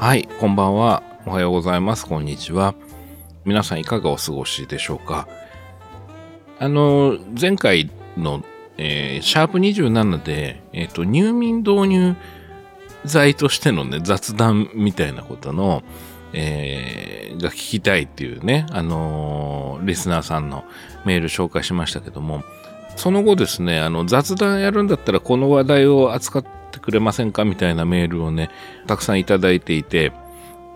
はい、こんばんは。おはようございます。こんにちは。皆さんいかがお過ごしでしょうか？あの、前回の、えー、シャープ27で、えっ、ー、と、入眠導入剤としてのね、雑談みたいなことの、えー、が聞きたいっていうね、あのー、リスナーさんのメール紹介しましたけども、その後ですね、あの、雑談やるんだったらこの話題を扱ってくれませんか？みたいなメールをね、たくさんいただいていて、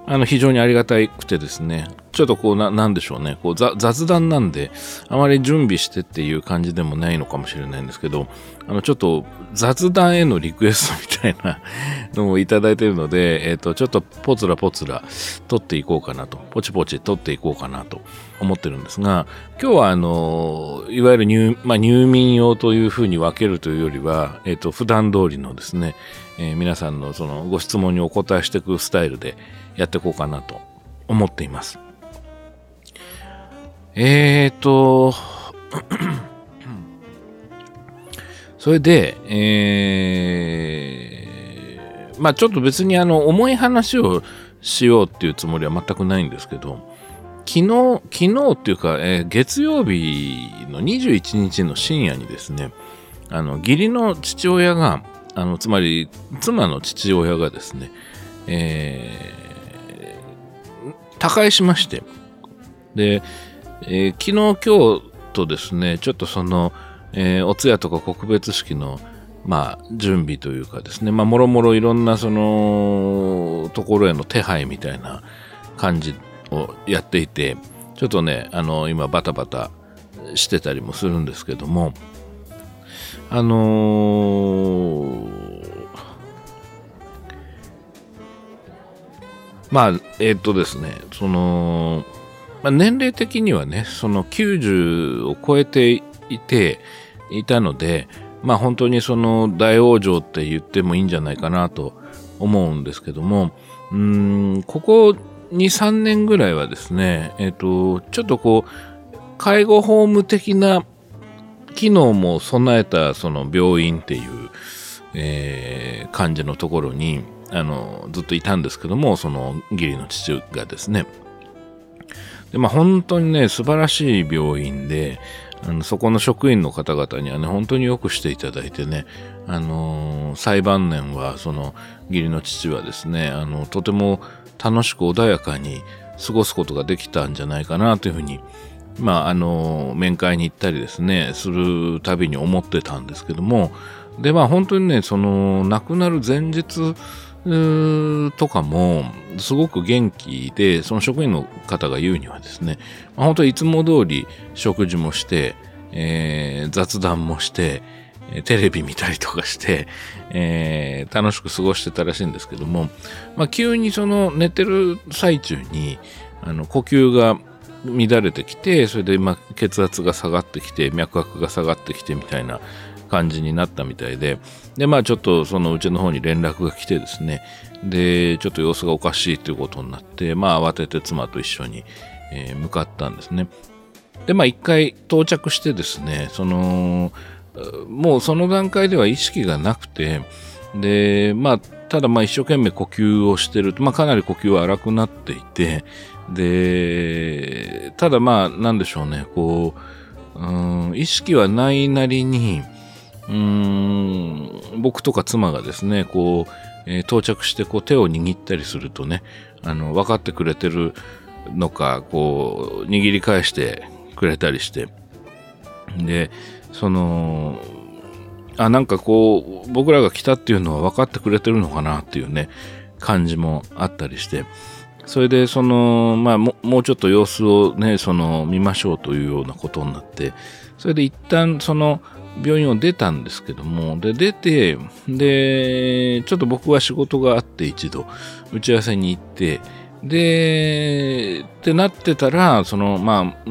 あの、非常にありがたくてですね、ちょっとこうな、なんでしょうね、こう雑談なんで、あまり準備してっていう感じでもないのかもしれないんですけど、あの、ちょっと雑談へのリクエストみたいなのをいただいてるので、えっ、ー、と、ちょっとポツラポツラ撮っていこうかなと、ポチポチ撮っていこうかなと思ってるんですが、今日はあの、いわゆる入、まあ、入眠用というふうに分けるというよりは、えっ、ー、と、普段通りのですね、えー、皆さんのそのご質問にお答えしていくスタイルでやっていこうかなと思っています。えーと、それで、えー、まあちょっと別にあの重い話をしようっていうつもりは全くないんですけど、昨日、昨日っていうか、えー、月曜日の21日の深夜にですね、あの、義理の父親が、あの、つまり、妻の父親がですね、えー、他界しまして、で、えー、昨日、今日とですね、ちょっとその、えー、お通夜とか告別式の、まあ、準備というかですね、まあ、もろもろいろんなその、ところへの手配みたいな感じをやっていて、ちょっとね、あの、今バタバタしてたりもするんですけども、あのー、まあ、えっ、とですね、その、まあ、年齢的にはね、その90を超えていて、いたので、まあ本当にその大往生って言ってもいいんじゃないかなと思うんですけども、うん、ここ2、3年ぐらいはですね、えっ、ー、と、ちょっとこう、介護ホーム的な機能も備えたその病院っていう、えー、感じのところに、あの、ずっといたんですけども、その義理の父がですね、で、まあ本当にね、素晴らしい病院で、あのそこの職員の方々にはね、本当によくしていただいてね、あのー、最晩年は、その、義理の父はですね、あの、とても楽しく穏やかに過ごすことができたんじゃないかなというふうに、まあ、あの、面会に行ったりですね、するたびに思ってたんですけども、で、まあ本当にね、その、亡くなる前日、とかもすごく元気で、その職員の方が言うにはですね、まあ、本当にいつも通り食事もして、えー、雑談もして、テレビ見たりとかして、えー、楽しく過ごしてたらしいんですけども、まあ、急にその寝てる最中にあの呼吸が乱れてきて、それでま血圧が下がってきて、脈拍が下がってきてみたいな感じになったみたいで、で、まあちょっとそのうちの方に連絡が来てですね、で、ちょっと様子がおかしいということになって、まあ慌てて妻と一緒に、えー、向かったんですね。で、まあ一回到着してですね、その、もうその段階では意識がなくて、で、まあ、ただまあ一生懸命呼吸をしてると、まあかなり呼吸は荒くなっていて、で、ただまあなんでしょうね、こう、うん、意識はないなりに、うん、僕とか妻がですね、こう、えー、到着してこう手を握ったりするとね、あの、分かってくれてるのか、こう、握り返してくれたりして、で、その、あ、なんかこう、僕らが来たっていうのは分かってくれてるのかなっていうね、感じもあったりして、それで、その、まあも、もうちょっと様子をね、その、見ましょうというようなことになって、それで一旦、その、病院を出たんですけども、で、出て、で、ちょっと僕は仕事があって一度、打ち合わせに行って、で、ってなってたら、その、まあ、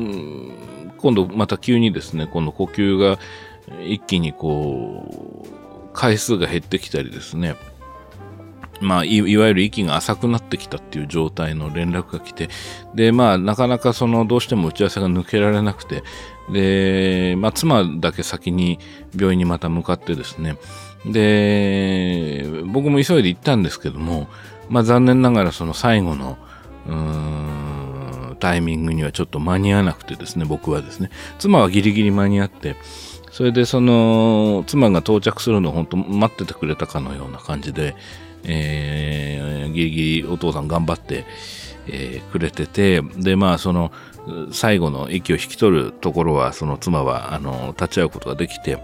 今度また急にですね、今度呼吸が一気にこう、回数が減ってきたりですね、まあい、いわゆる息が浅くなってきたっていう状態の連絡が来て、で、まあ、なかなかその、どうしても打ち合わせが抜けられなくて、で、まあ、妻だけ先に病院にまた向かってですね、で、僕も急いで行ったんですけども、まあ残念ながらその最後の、うーん、タイミングにはちょっと間に合わなくてですね、僕はですね。妻はギリギリ間に合って、それでその、妻が到着するのを本当待っててくれたかのような感じで、えー、ギリギリお父さん頑張って、えー、くれてて、で、まあ、その、最後の息を引き取るところは、その妻は、あの、立ち会うことができて、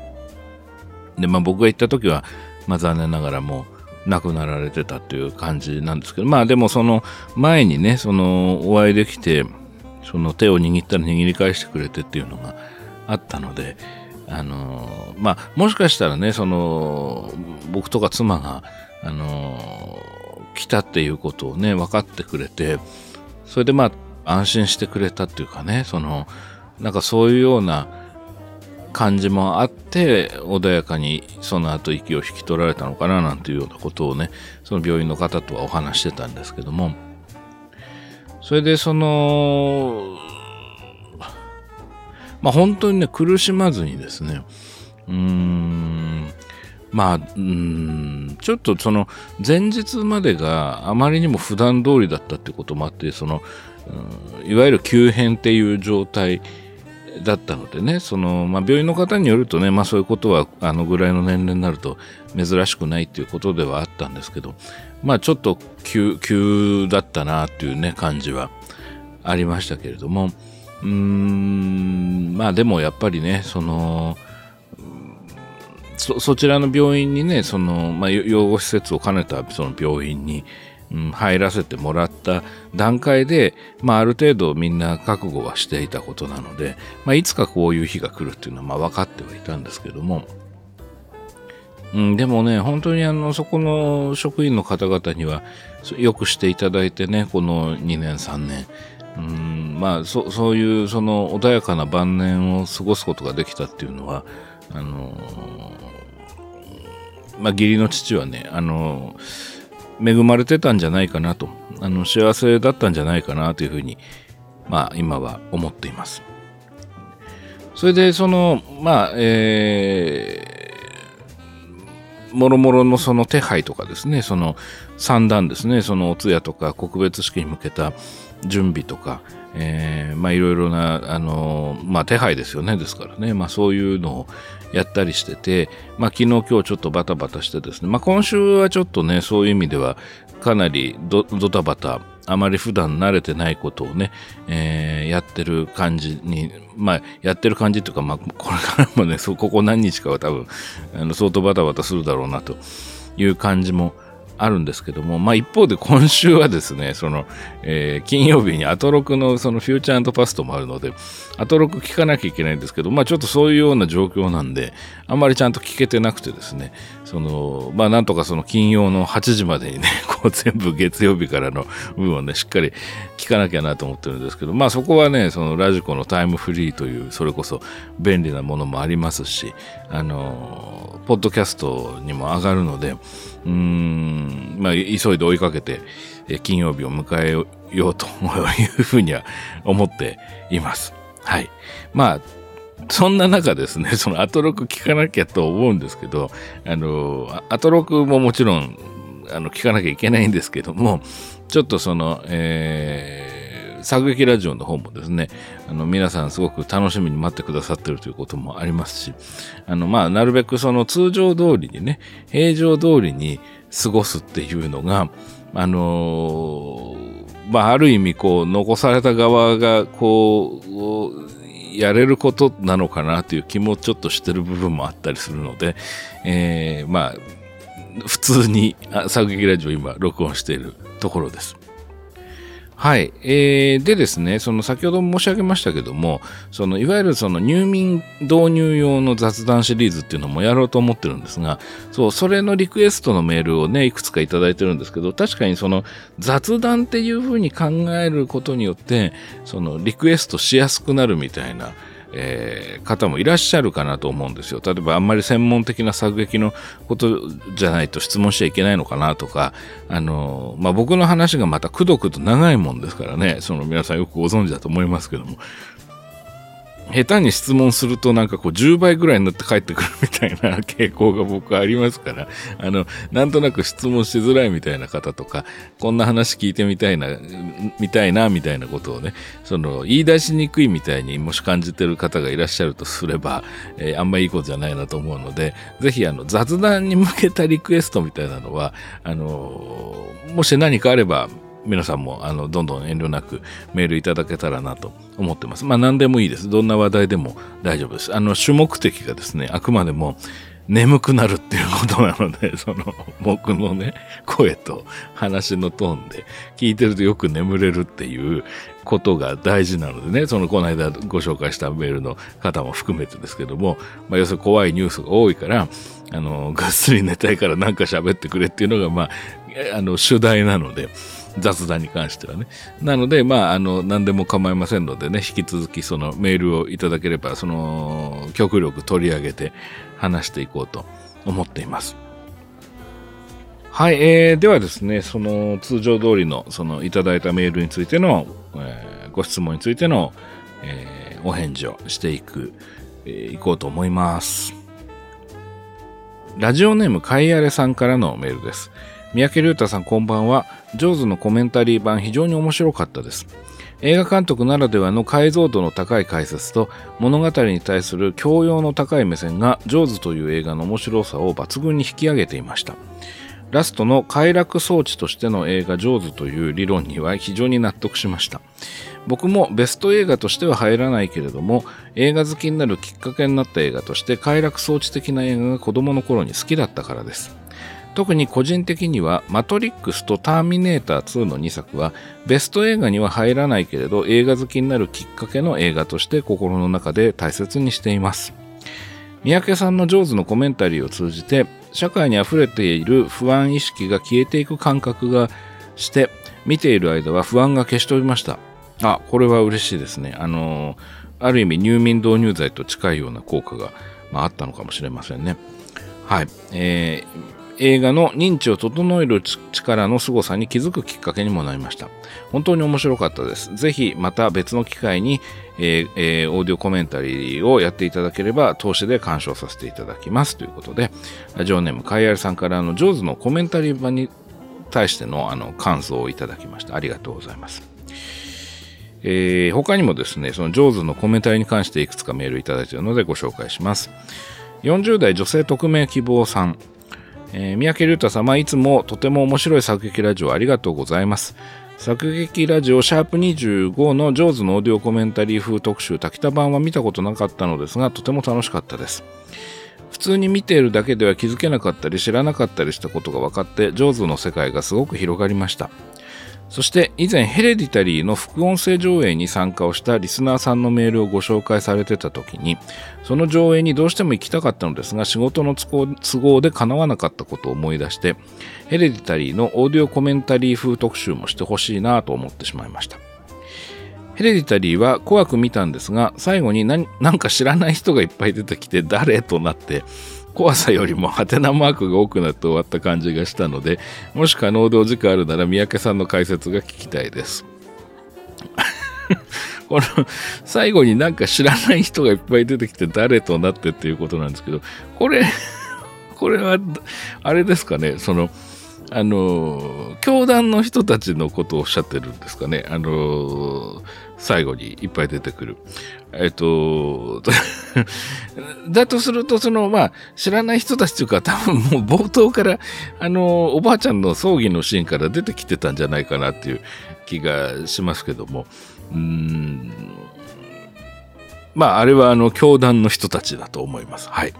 で、まあ僕が行った時は、まあ残念ながらもう亡くなられてたという感じなんですけど、まあでもその前にね、そのお会いできて、その手を握ったら握り返してくれてっていうのがあったので、あのまあもしかしたらね、その僕とか妻が、あの来たっていうことをね、分かってくれて、それでまあ安心してくれたっていうかね、その、なんかそういうような、感じもあって穏やかにその後息を引き取られたのかななんていうようなことをねその病院の方とはお話してたんですけども。それでそのまあ本当にね苦しまずにですねうーんまあうんちょっとその前日までがあまりにも普段通りだったってこともあってそのうんいわゆる急変っていう状態だったのでね、その、まあ、病院の方によるとね、まあ、そういうことは、あのぐらいの年齢になると珍しくないっていうことではあったんですけど、まあ、ちょっと急、急だったなっていうね、感じはありましたけれども、うーん、まあ、でもやっぱりね、その、そそちらの病院にね、その、まあ、養護施設を兼ねたその病院に、うん、入らせてもらった段階で、まあ、ある程度みんな覚悟はしていたことなので、まあ、いつかこういう日が来るっていうのはまあ分かってはいたんですけども、うん、でもね、本当にあの、そこの職員の方々にはよくしていただいてね、この2年、3年、うん、まあそ、そういうその穏やかな晩年を過ごすことができたっていうのは、あのまあ、義理の父はね、あの恵まれてたんじゃないかなと、あの幸せだったんじゃないかなというふうに、まあ今は思っています。それでその、まあ、えー、もろもろのその手配とかですね、その三段ですね、そのお通夜とか告別式に向けた準備とか、えー、まあいろいろな、あのまあ手配ですよね、ですからね、まあそういうのをやったりしてて、まあ昨日今日ちょっとバタバタしてですね、まあ今週はちょっとね、そういう意味ではかなりドタバタ、あまり普段慣れてないことをね、えー、やってる感じに、まあ、やってる感じというか、まあ、これからもね、そここ何日かは多分、あの相当バタバタするだろうなという感じもあるんですけども、まあ一方で今週はですね、その、えー、金曜日にアトロクのそのフューチャーパストもあるので、アトロク聞かなきゃいけないんですけど、まあちょっとそういうような状況なんで、あんまりちゃんと聞けてなくてですね、その、まあなんとかその金曜の8時までにね、こう全部月曜日からの部分をね、しっかり聞かなきゃなと思ってるんですけど、まあそこはね、そのラジコのタイムフリーという、それこそ便利なものもありますし、あの、ポッドキャストにも上がるので、うん、まあ、急いで追いかけて、金曜日を迎えようというふうには思っています。はい。まあ、そんな中ですね、そのアトロク聞かなきゃと思うんですけど、あの、アトロクももちろん、あの、聞かなきゃいけないんですけども、ちょっとその、えー作劇ラジオの方もですね、あの、皆さんすごく楽しみに待ってくださってるということもありますし、あの、まあ、なるべくその通常通りにね、平常通りに過ごすっていうのが、あのー、まあ、ある意味、こう、残された側が、こう、やれることなのかなという気もちょっとしてる部分もあったりするので、えー、まあ、普通に作劇ラジオ今録音しているところです。はい。えー、でですね、その先ほど申し上げましたけども、そのいわゆるその入眠導入用の雑談シリーズっていうのもやろうと思ってるんですが、そう、それのリクエストのメールをね、いくつかいただいてるんですけど、確かにその雑談っていうふうに考えることによって、そのリクエストしやすくなるみたいな、えー、方もいらっしゃるかなと思うんですよ。例えばあんまり専門的な作劇のことじゃないと質問しちゃいけないのかなとか、あの、まあ、僕の話がまたくどくど長いもんですからね、その皆さんよくご存知だと思いますけども。下手に質問するとなんかこう10倍ぐらいになって帰ってくるみたいな傾向が僕はありますから、あの、なんとなく質問しづらいみたいな方とか、こんな話聞いてみたいな、みたいな、みたいなことをね、その、言い出しにくいみたいにもし感じてる方がいらっしゃるとすれば、えー、あんまいいことじゃないなと思うので、ぜひあの、雑談に向けたリクエストみたいなのは、あのもし何かあれば、皆さんもあのどんどん遠慮なくメールいただけたらなと思ってます。まあ何でもいいです。どんな話題でも大丈夫です。あの主目的がですね、あくまでも眠くなるっていうことなので、その僕のね、声と話のトーンで聞いてるとよく眠れるっていうことが大事なのでね、そのこの間ご紹介したメールの方も含めてですけども、まあ要するに怖いニュースが多いから、あの、ぐっすり寝たいからなんか喋ってくれっていうのが、まあ、あの、主題なので、雑談に関してはね。なので、まあ、あの、何でも構いませんのでね、引き続きそのメールをいただければ、その、極力取り上げて話していこうと思っています。はい、えー、ではですね、その通常通りの、そのいただいたメールについての、えー、ご質問についての、えー、お返事をしていく、えー、いこうと思います。ラジオネームかいあれさんからのメールです。三宅龍太さんこんばんは。ジョーズのコメンタリー版非常に面白かったです。映画監督ならではの解像度の高い解説と物語に対する教養の高い目線がジョーズという映画の面白さを抜群に引き上げていました。ラストの快楽装置としての映画ジョーズという理論には非常に納得しました。僕もベスト映画としては入らないけれども映画好きになるきっかけになった映画として快楽装置的な映画が子供の頃に好きだったからです。特に個人的には、マトリックスとターミネーター2の2作は、ベスト映画には入らないけれど、映画好きになるきっかけの映画として心の中で大切にしています。三宅さんの上手のコメンタリーを通じて、社会に溢れている不安意識が消えていく感覚がして、見ている間は不安が消し飛びました。あ、これは嬉しいですね。あのー、ある意味入眠導入剤と近いような効果が、まあ、あったのかもしれませんね。はい。えー映画の認知を整える力の凄さに気づくきっかけにもなりました。本当に面白かったです。ぜひまた別の機会に、えーえー、オーディオコメンタリーをやっていただければ、投資で鑑賞させていただきます。ということで、ラジオネームカイアルさんからのジョーズのコメンタリー版に対してのあの感想をいただきました。ありがとうございます。えー、他にもですね、そのジョーズのコメンタリーに関していくつかメールいただいているのでご紹介します。40代女性匿名希望さん。えー、三宅竜太様、いつもとても面白い作劇ラジオありがとうございます。作劇ラジオシャープ25のジョーズのオーディオコメンタリー風特集滝田版は見たことなかったのですが、とても楽しかったです。普通に見ているだけでは気づけなかったり知らなかったりしたことが分かって、ジョーズの世界がすごく広がりました。そして以前ヘレディタリーの副音声上映に参加をしたリスナーさんのメールをご紹介されてた時にその上映にどうしても行きたかったのですが仕事の都合で叶わなかったことを思い出してヘレディタリーのオーディオコメンタリー風特集もしてほしいなと思ってしまいました。ヘレディタリーは怖く見たんですが最後に何なんか知らない人がいっぱい出てきて誰？となって怖さよりもハテナマークが多くなって終わった感じがしたので、もし可能でお時間あるなら三宅さんの解説が聞きたいです。この最後になんか知らない人がいっぱい出てきて誰となってっていうことなんですけど、これ、これは、あれですかね、その、あの、教団の人たちのことをおっしゃってるんですかね。あの、最後にいっぱい出てくる。えっと、だとすると、その、まあ、知らない人たちというか、多分もう冒頭から、あの、おばあちゃんの葬儀のシーンから出てきてたんじゃないかなっていう気がしますけども、うん、まあ、あれは、あの、教団の人たちだと思います。はい。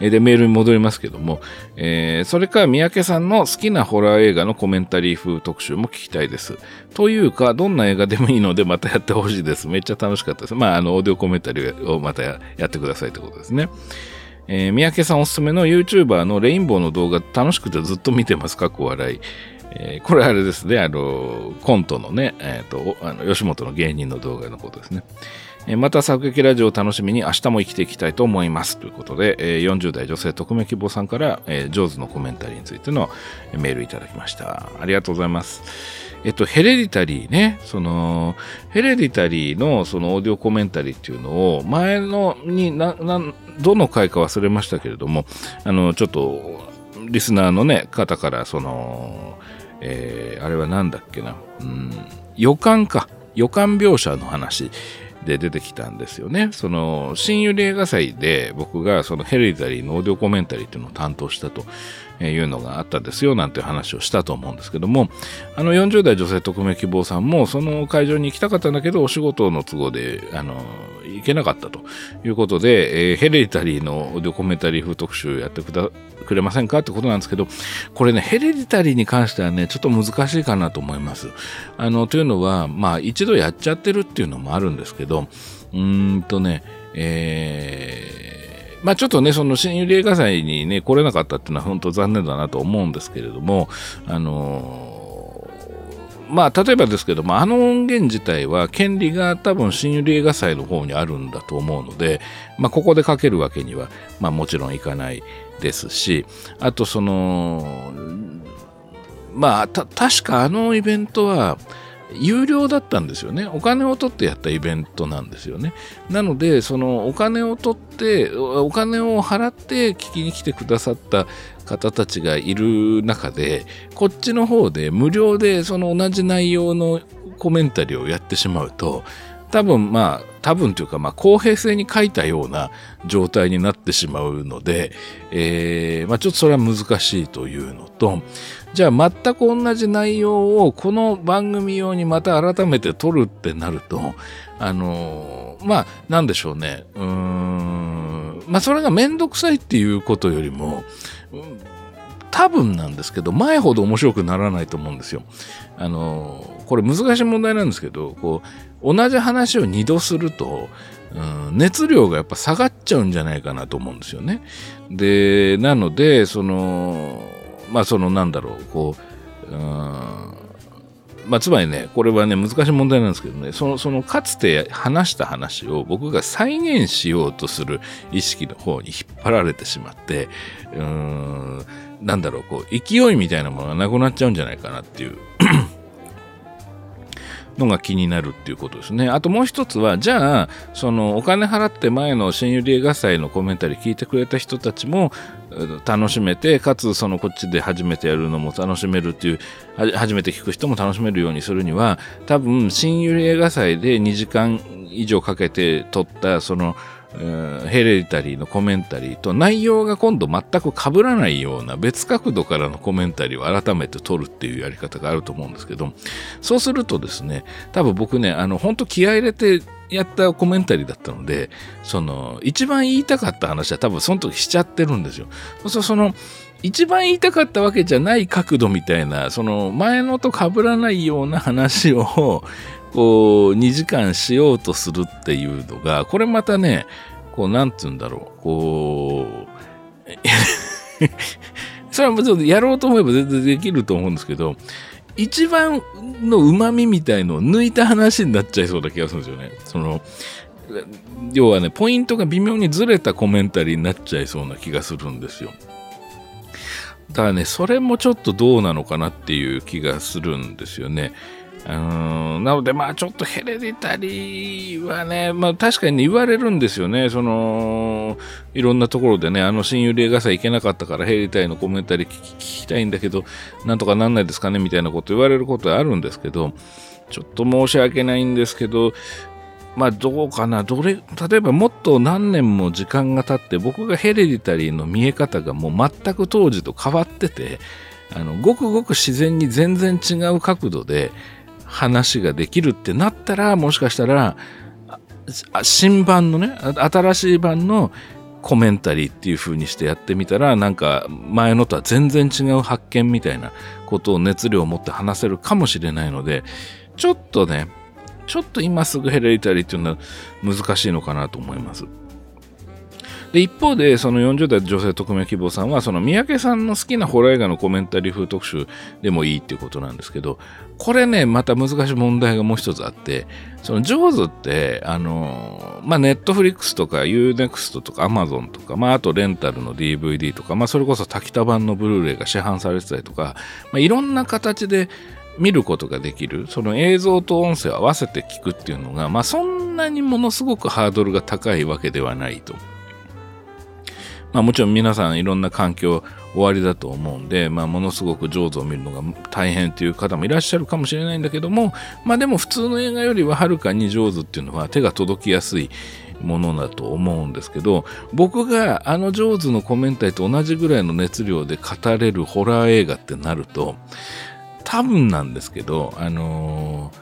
で、メールに戻りますけども、えー、それから三宅さんの好きなホラー映画のコメンタリー風特集も聞きたいです。というか、どんな映画でもいいのでまたやってほしいです。めっちゃ楽しかったです。まあ、あの、オーディオコメンタリーをまたやってくださいってことですね。えー、三宅さんおすすめの YouTuber のレインボーの動画楽しくてずっと見てます。かっこ笑い。えー、これあれですね、あの、コントのね、えっ、ー、と、あの吉本の芸人の動画のことですね。また作劇ラジオを楽しみに明日も生きていきたいと思います。ということで、40代女性匿名希望さんから、ジョーズのコメンタリーについてのメールいただきました。ありがとうございます。えっと、ヘレディタリーね、その、ヘレディタリーのそのオーディオコメンタリーっていうのを、前のにな、な、どの回か忘れましたけれども、あの、ちょっと、リスナーのね、方から、その、えー、あれは何だっけな、うん、予感か、予感描写の話で出てきたんですよね。その、新幽霊映画祭で僕がそのヘレディタリーのオーディオコメンタリーっていうのを担当したと。えいうのがあったんですよなんて話をしたと思うんですけどもあの40代女性匿名希望さんもその会場に行きたかったんだけどお仕事の都合であの行けなかったと。いうことで、えー、ヘレディタリーのオーデコメンタリー風特集やってくだくれませんかってことなんですけどこれねヘレディタリーに関してはねちょっと難しいかなと思います。あのというのはまあ一度やっちゃってるっていうのもあるんですけどうーんとねえーまあちょっとね、その新幽霊映画祭にね、来れなかったっていうのは本当残念だなと思うんですけれども、あのー、まあ例えばですけども、あの音源自体は権利が多分新幽霊映画祭の方にあるんだと思うので、まあここでかけるわけには、まあもちろんいかないですし、あとその、まあた確かあのイベントは、有料だったんですよね。お金を取ってやったイベントなんですよね。なので、そのお金を取って、お金を払って聞きに来てくださった方たちがいる中で、こっちの方で無料でその同じ内容のコメンタリーをやってしまうと、多分まあ、多分というかまあ公平性に書いたような状態になってしまうので、えー、まあちょっとそれは難しいというのと、じゃあ全く同じ内容をこの番組用にまた改めて撮るってなると、あの、まあ、なんでしょうね。うーん。まあ、それがめんどくさいっていうことよりも、うん多分なんですけど、前ほど面白くならないと思うんですよ。あの、これ難しい問題なんですけど、こう、同じ話を二度すると、うん、熱量がやっぱ下がっちゃうんじゃないかなと思うんですよね。で、なので、その、まあそのなんだろう、こう、うんまあ、つまりね、これはね、難しい問題なんですけどね、その、その、かつて話した話を僕が再現しようとする意識の方に引っ張られてしまって、うん、なんだろう、こう、勢いみたいなものがなくなっちゃうんじゃないかなっていうのが気になるっていうことですね。あともう一つは、じゃあ、そのお金払って前の新百合映画祭のコメンタリー聞いてくれた人たちも楽しめて、かつそのこっちで初めてやるのも楽しめるっていう、初めて聞く人も楽しめるようにするには、多分新百合映画祭で2時間以上かけて撮ったそのヘレタリーのコメンタリーと内容が今度全く被らないような別角度からのコメンタリーを改めて撮るっていうやり方があると思うんですけど、そうするとですね、多分僕ね、あの、本当気合入れてやったコメンタリーだったので、その、一番言いたかった話は多分その時しちゃってるんですよ。そうするとその、一番言いたかったわけじゃない角度みたいな、その前のと被らないような話を、こう、2時間しようとするっていうのが、これまたね、こう、なんて言うんだろう、こう、それはもちろんやろうと思えば全然できると思うんですけど、一番の旨味みたいのを抜いた話になっちゃいそうな気がするんですよね。その、要はね、ポイントが微妙にずれたコメンタリーになっちゃいそうな気がするんですよ。だからね、それもちょっとどうなのかなっていう気がするんですよね。なので、まあちょっとヘレディタリーはね、まあ確かに、言われるんですよね。その、いろんなところでね、あの親友霊画祭行けなかったからヘレディタリーのコメンタリー聞きたいんだけど、なんとかなんないですかねみたいなこと言われることはあるんですけど、ちょっと申し訳ないんですけど、まあどうかな、どれ、例えばもっと何年も時間が経って僕がヘレディタリーの見え方がもう全く当時と変わってて、あの、ごくごく自然に全然違う角度で、話ができるってなったら、もしかしたら、新版のね、新しい版のコメンタリーっていう風にしてやってみたら、なんか前のとは全然違う発見みたいなことを熱量を持って話せるかもしれないので、ちょっとね、ちょっと今すぐヘレリタリーっていうのは難しいのかなと思います。で一方で、その40代女性匿名希望さんは、その三宅さんの好きなホラー映画のコメンタリー風特集でもいいっていうことなんですけど、これね、また難しい問題がもう一つあって、そのジョーズって、あの、まあ、ネットフリックスとか UNEXT とか Amazon とか、まあ、あとレンタルの DVD とか、まあ、それこそ滝田版のブルーレイが市販されてたりとか、まあ、いろんな形で見ることができる、その映像と音声を合わせて聞くっていうのが、まあそんなにものすごくハードルが高いわけではないと。まあもちろん皆さんいろんな環境終わりだと思うんで、まあものすごく上手を見るのが大変という方もいらっしゃるかもしれないんだけども、まあでも普通の映画よりははるかに上手っていうのは手が届きやすいものだと思うんですけど僕があのジョーズのコメンタリーと同じぐらいの熱量で語れるホラー映画ってなると多分なんですけどあの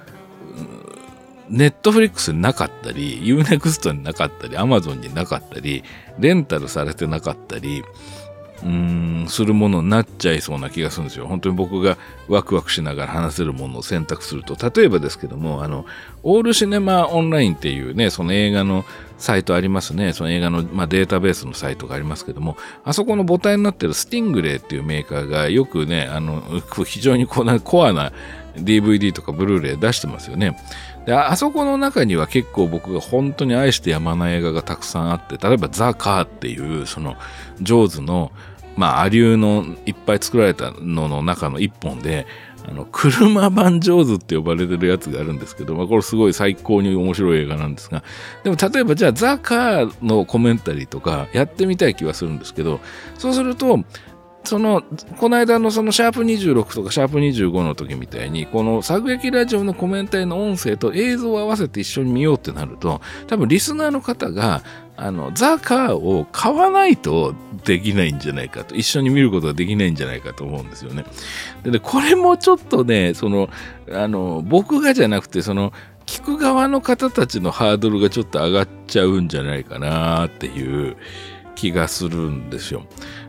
ネットフリックスになかったり、Unext になかったり、Amazon になかったり、レンタルされてなかったり、うーん、するものになっちゃいそうな気がするんですよ。本当に僕がワクワクしながら話せるものを選択すると、例えばですけども、あの、オールシネマオンラインっていうね、その映画のサイトありますね。その映画の、まあ、データベースのサイトがありますけども、あそこの母体になってるスティングレイっていうメーカーがよくね、あの、非常にこうなコアな DVD とかブルーレイ出してますよね。で、あそこの中には結構僕が本当に愛してやまない映画がたくさんあって、例えばザ・カーっていう、その、ジョーズの、まあ、アリューのいっぱい作られたのの中の一本で、あの、車版上手って呼ばれてるやつがあるんですけど、まあ、これすごい最高に面白い映画なんですが、でも例えばじゃあザ・カーのコメンタリーとかやってみたい気はするんですけど、そうすると、その、この間のそのシャープ26とかシャープ25の時みたいに、この作劇ラジオのコメンタリーの音声と映像を合わせて一緒に見ようってなると、多分リスナーの方が、あの、ザ・カーを買わないとできないんじゃないかと、一緒に見ることができないんじゃないかと思うんですよね。で、これもちょっとね、その、あの、僕がじゃなくて、その、聞く側の方たちのハードルがちょっと上がっちゃうんじゃないかなっていう気がするんですよ。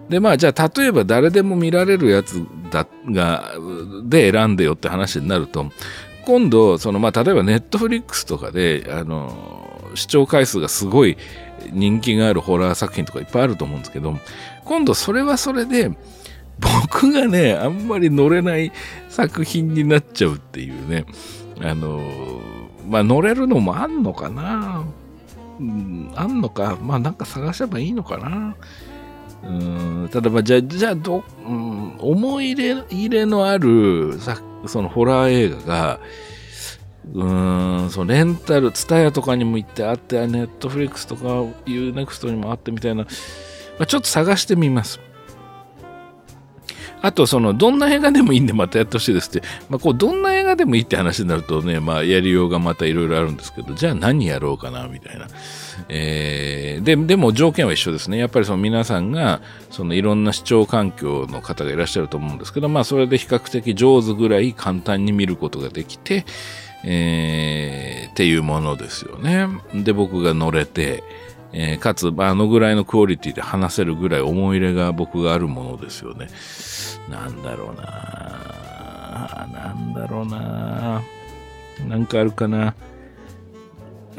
で、まあ、じゃあ、例えば誰でも見られるやつだが、で選んでよって話になると、今度、その、まあ、例えばネットフリックスとかで、あの、視聴回数がすごい人気があるホラー作品とかいっぱいあると思うんですけど、今度それはそれで、僕がね、あんまり乗れない作品になっちゃうっていうね、あの、まあ、乗れるのもあんのかな、うん、あんのか、まあ、なんか探せばいいのかな？うんただまあじゃあじゃあど、うん、思い入れ入れのあるさそのホラー映画がうんそのレンタル、ツタヤとかにも行ってあって、ネットフリックスとか UNEXT にもあってみたいな、まあ、ちょっと探してみます。あと、その、どんな映画でもいいんでまたやってほしいですって、まあ、こう、どんな映画でもいいって話になるとね、まあ、やりようがまたいろいろあるんですけど、じゃあ何やろうかな、みたいな。えー、で、でも条件は一緒ですね。やっぱりその皆さんが、そのいろんな視聴環境の方がいらっしゃると思うんですけど、まあ、それで比較的上手ぐらい簡単に見ることができて、えー、っていうものですよね。で、僕が乗れて、えー、かつ、あのぐらいのクオリティで話せるぐらい思い入れが僕があるものですよね。なんだろうななんだろうななんかあるかな。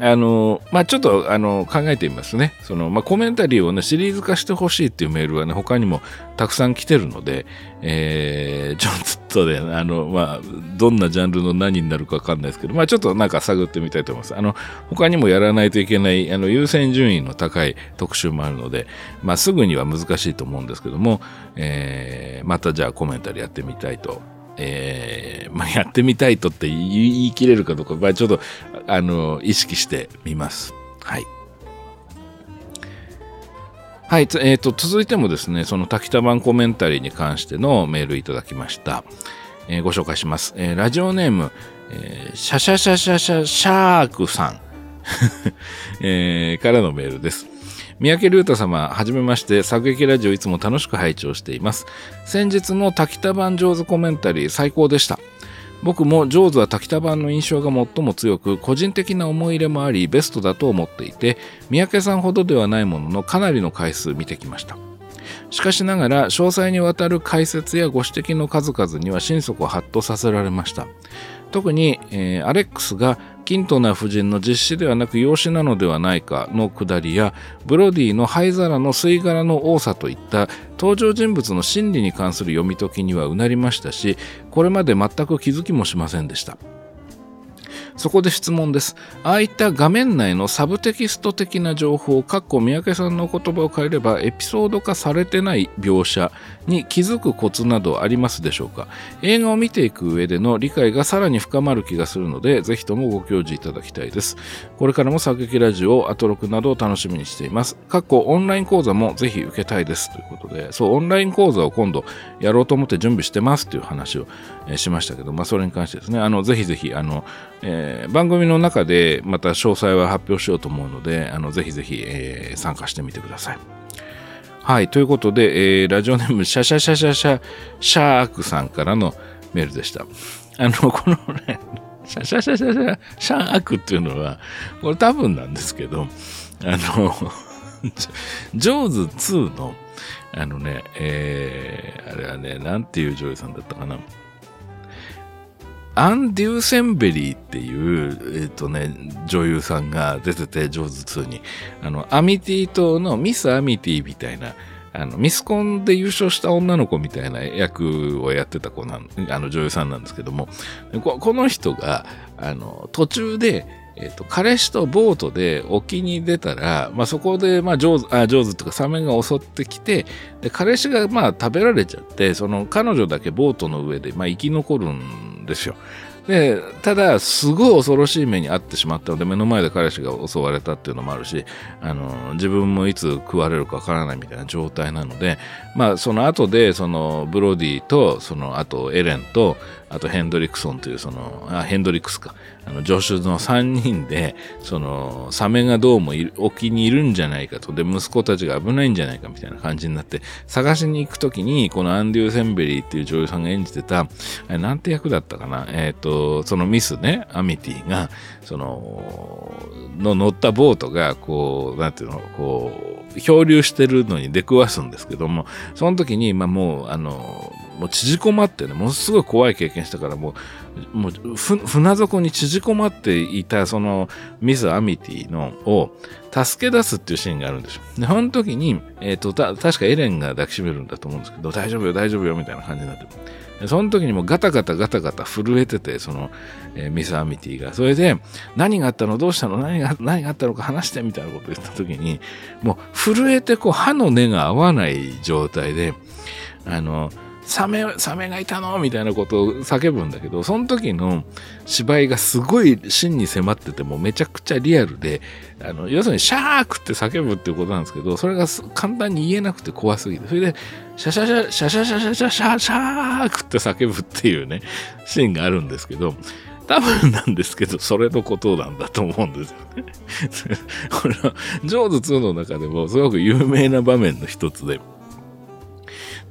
あの、まあ、ちょっと、あの、考えてみますね。その、まあ、コメンタリーをね、シリーズ化してほしいっていうメールはね、他にもたくさん来てるので、えー、ちょっとね、あの、まあ、どんなジャンルの何になるかわかんないですけど、まあ、ちょっとなんか探ってみたいと思います。あの、他にもやらないといけない、あの、優先順位の高い特集もあるので、まあ、すぐには難しいと思うんですけども、えー、またじゃあコメンタリーやってみたいとえー、まあ、やってみたいとって言い切れるかどうか、まあ、ちょっと、あの、意識してみます。はい。はい、えーと、続いてもですね、その滝田版コメンタリーに関してのメールいただきました。えー、ご紹介します。えー、ラジオネーム、えー、シャシャシャシャシャシャークさん、えー、からのメールです。三宅龍太様、はじめまして、作劇ラジオいつも楽しく拝聴しています。先日の滝田版上手コメンタリー最高でした。僕もジョーズは滝田版の印象が最も強く、個人的な思い入れもあり、ベストだと思っていて、三宅さんほどではないもののかなりの回数見てきました。しかしながら、詳細にわたる解説やご指摘の数々には心底ハッとさせられました。特に、えー、アレックスがキントナ夫人の実施ではなく養子なのではないかのくだりやブロディの灰皿の吸い殻の多さといった登場人物の心理に関する読み解きにはうなりましたしこれまで全く気づきもしませんでした。そこで質問です。ああいった画面内のサブテキスト的な情報、かっこ三宅さんの言葉を変えれば、エピソード化されてない描写に気づくコツなどありますでしょうか？映画を見ていく上での理解がさらに深まる気がするので、ぜひともご教示いただきたいです。これからも作劇ラジオ、アトロクなどを楽しみにしています。かっこオンライン講座もぜひ受けたいです。ということで、そう、オンライン講座を今度やろうと思って準備してますという話を、しましたけど、まあ、それに関してですね、あの、ぜひぜひ、あの、えー、番組の中でまた詳細は発表しようと思うので、あのぜひぜひ、えー、参加してみてください。はい、ということで、えー、ラジオネームシャシャシャシャシャシャークさんからのメールでした。あの、このね、シャシャシャシャシャシャークっていうのは、これ多分なんですけど、あの、ジョーズ2の、あのね、えー、あれはね、なんていう女優さんだったかな。アン・デューセンベリーっていう、えっ、ー、とね、女優さんが出てて、ジョーズ2に。あの、アミティ島のミス・アミティみたいな、あの、ミスコンで優勝した女の子みたいな役をやってた子なん、あの女優さんなんですけども、この人が、あの、途中で、えっ、と、彼氏とボートで沖に出たら、まあ、そこで、まあ、ジョーズ、あ、ジョーズとかサメが襲ってきて、で、彼氏が、まあ、食べられちゃって、その、彼女だけボートの上で、まあ、生き残るんですよ。で、ただ、すごい恐ろしい目に遭ってしまったので、目の前で彼氏が襲われたっていうのもあるし、あの、自分もいつ食われるかわからないみたいな状態なので、まあ、その後で、その、ブロディと、その、あと、エレンと、あとヘンドリクソンというその、あ、ヘンドリックスか、あの、助手の3人で、その、サメがどうも沖にいるんじゃないかと、で、息子たちが危ないんじゃないかみたいな感じになって、探しに行くときに、このアン・デューセンベリーっていう女優さんが演じてた、あれなんて役だったかな？えっ、ー、と、そのミスね、アミティが、その、の乗ったボートが、こう、なんていうの、こう、漂流してるのに出くわすんですけども、その時に、まあもう、あの、もう縮こまってね、ものすごい怖い経験したから、もう、もう船底に縮こまっていた、その、ミス・アミティの、を、助け出すっていうシーンがあるんですよ。で、その時に、えっ、ー、と、た、確かエレンが抱きしめるんだと思うんですけど、大丈夫よ、大丈夫よ、みたいな感じになってる。その時にもガタガタガタガタ震えてて、その、えー、ミス・アミティが。それで、何があったのどうしたの何が、何があったのか話してみたいなことを言った時に、もう震えてこう歯の根が合わない状態で、あの、サメ、サメがいたの？みたいなことを叫ぶんだけど、その時の芝居がすごい真に迫っててもめちゃくちゃリアルで、あの、要するにシャークって叫ぶっていうことなんですけど、それが簡単に言えなくて怖すぎて、それで、シャシャシャ、シャシャシャシャシャシャシャークって叫ぶっていうね、シーンがあるんですけど、多分なんですけど、それのことなんだと思うんですよね。これは、ジョーズ2の中でもすごく有名な場面の一つで、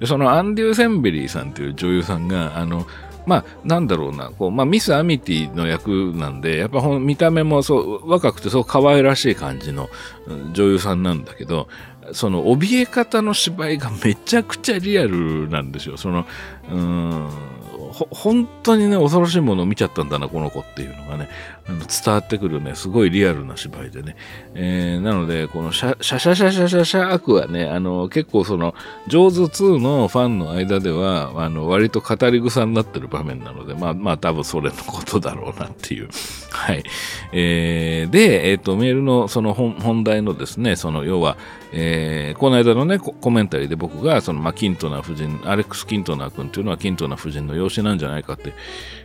で、そのアン・デューセンベリーさんっていう女優さんが、あの、まあ、なんだろうな、こう、まあ、ミス・アミティの役なんで、やっぱ見た目もそう、若くてそう可愛らしい感じの女優さんなんだけど、その怯え方の芝居がめちゃくちゃリアルなんですよ。その、うん、ほ本当にね、恐ろしいものを見ちゃったんだな、この子っていうのがね、伝わってくるね、すごいリアルな芝居でね。えー、なので、このシャシャシャシャシャシャシャークはね、あの、結構その、ジョーズ2のファンの間では、あの、割と語り草になってる場面なので、まあ、まあ、多分それのことだろうなっていう。はい。えー、で、えっ、ー、と、メールのその本本題のですね、その、要は、えー、この間のね、コメンタリーで僕が、その、まあ、キントナ夫人、アレックス・キントナ君っていうのはキントナ夫人の養子なんじゃないかって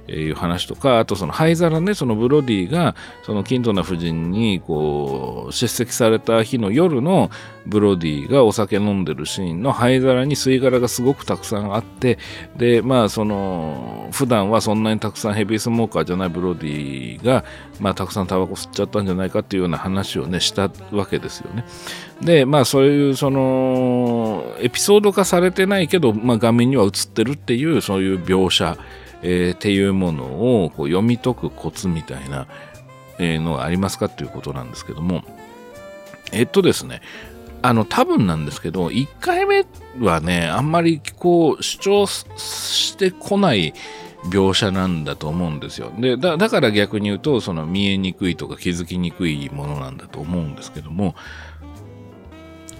いう話とか、あとその灰皿ね、そのブロディが、そのキントナ夫人に、こう、出席された日の夜のブロディがお酒飲んでるシーンの灰皿に吸い殻がすごくたくさんあって、で、まあ、その、普段はそんなにたくさんヘビースモーカーじゃないブロディが、まあ、たくさんタバコ吸っちゃったんじゃないかっていうような話をね、したわけですよね。で、まあ、そういう、その、エピソード化されてないけど、まあ、画面には映ってるっていう、そういう描写、えー、っていうものをこう読み解くコツみたいな、え、のがありますかっていうことなんですけども、えっとですね、あの、多分なんですけど、1回目はね、あんまりこう、主張してこない描写なんだと思うんですよ。で、だから逆に言うと、その見えにくいとか気づきにくいものなんだと思うんですけども、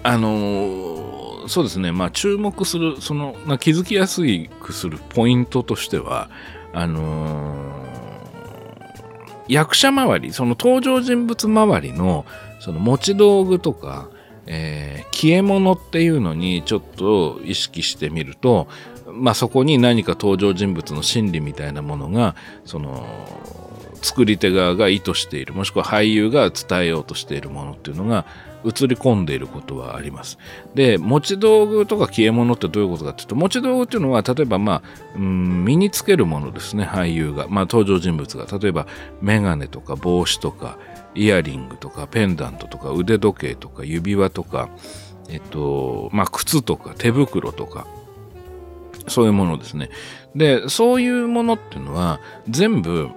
あの、そうですね、まあ、注目する、その、まあ、気づきやすくするポイントとしては、あの役者周り、その登場人物周りの、その持ち道具とか、えー、消え物っていうのにちょっと意識してみると、まあ、そこに何か登場人物の心理みたいなものがその作り手側が意図しているもしくは俳優が伝えようとしているものっていうのが映り込んでいることはあります。で持ち道具とか消え物ってどういうことかっていうと持ち道具っていうのは例えばまあ、うん、身につけるものですね俳優が、まあ、登場人物が例えば眼鏡とか帽子とかイヤリングとかペンダントとか腕時計とか指輪とかえっとまあ靴とか手袋とかそういうものですね。で、そういうものっていうのは全部、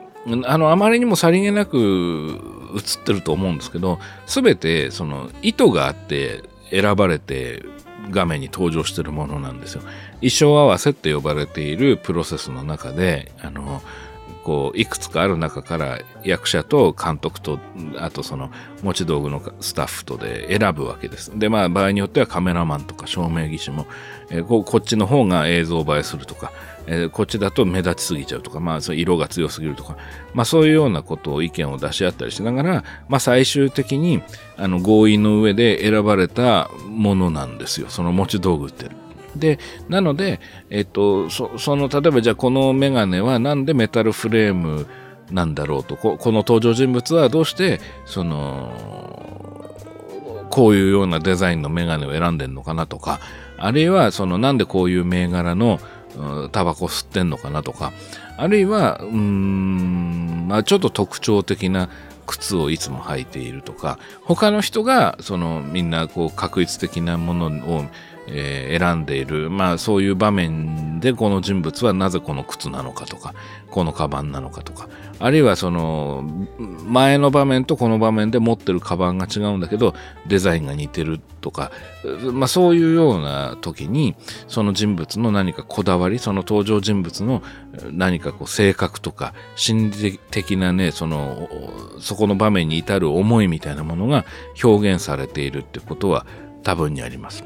あの、あまりにもさりげなく映ってると思うんですけど、すべてその意図があって選ばれて画面に登場してるものなんですよ。衣装合わせって呼ばれているプロセスの中で、あの、こういくつかある中から役者と監督とあとその持ち道具のスタッフとで選ぶわけです。でまあ場合によってはカメラマンとか照明技師も、えー、こっちの方が映像映えするとか、えー、こっちだと目立ちすぎちゃうとか、まあ、その色が強すぎるとか、まあ、そういうようなことを意見を出し合ったりしながら、まあ、最終的にあの合意の上で選ばれたものなんですよ。その持ち道具って。で、なので、えっと、そその、例えばじゃあこのメガネはなんでメタルフレームなんだろうと、ここの登場人物はどうして、その、こういうようなデザインのメガネを選んでんのかなとか、あるいは、その、なんでこういう銘柄の、タバコ吸ってんのかなとか、あるいは、うん、まあちょっと特徴的な靴をいつも履いているとか、他の人が、その、みんな、こう、確率的なものをえー、選んでいる、まあそういう場面でこの人物はなぜこの靴なのかとか、このカバンなのかとか、あるいはその前の場面とこの場面で持ってるカバンが違うんだけど、デザインが似てるとか、まあそういうような時に、その人物の何かこだわり、その登場人物の何かこう性格とか、心理的なね、その、そこの場面に至る思いみたいなものが表現されているってことは多分にあります。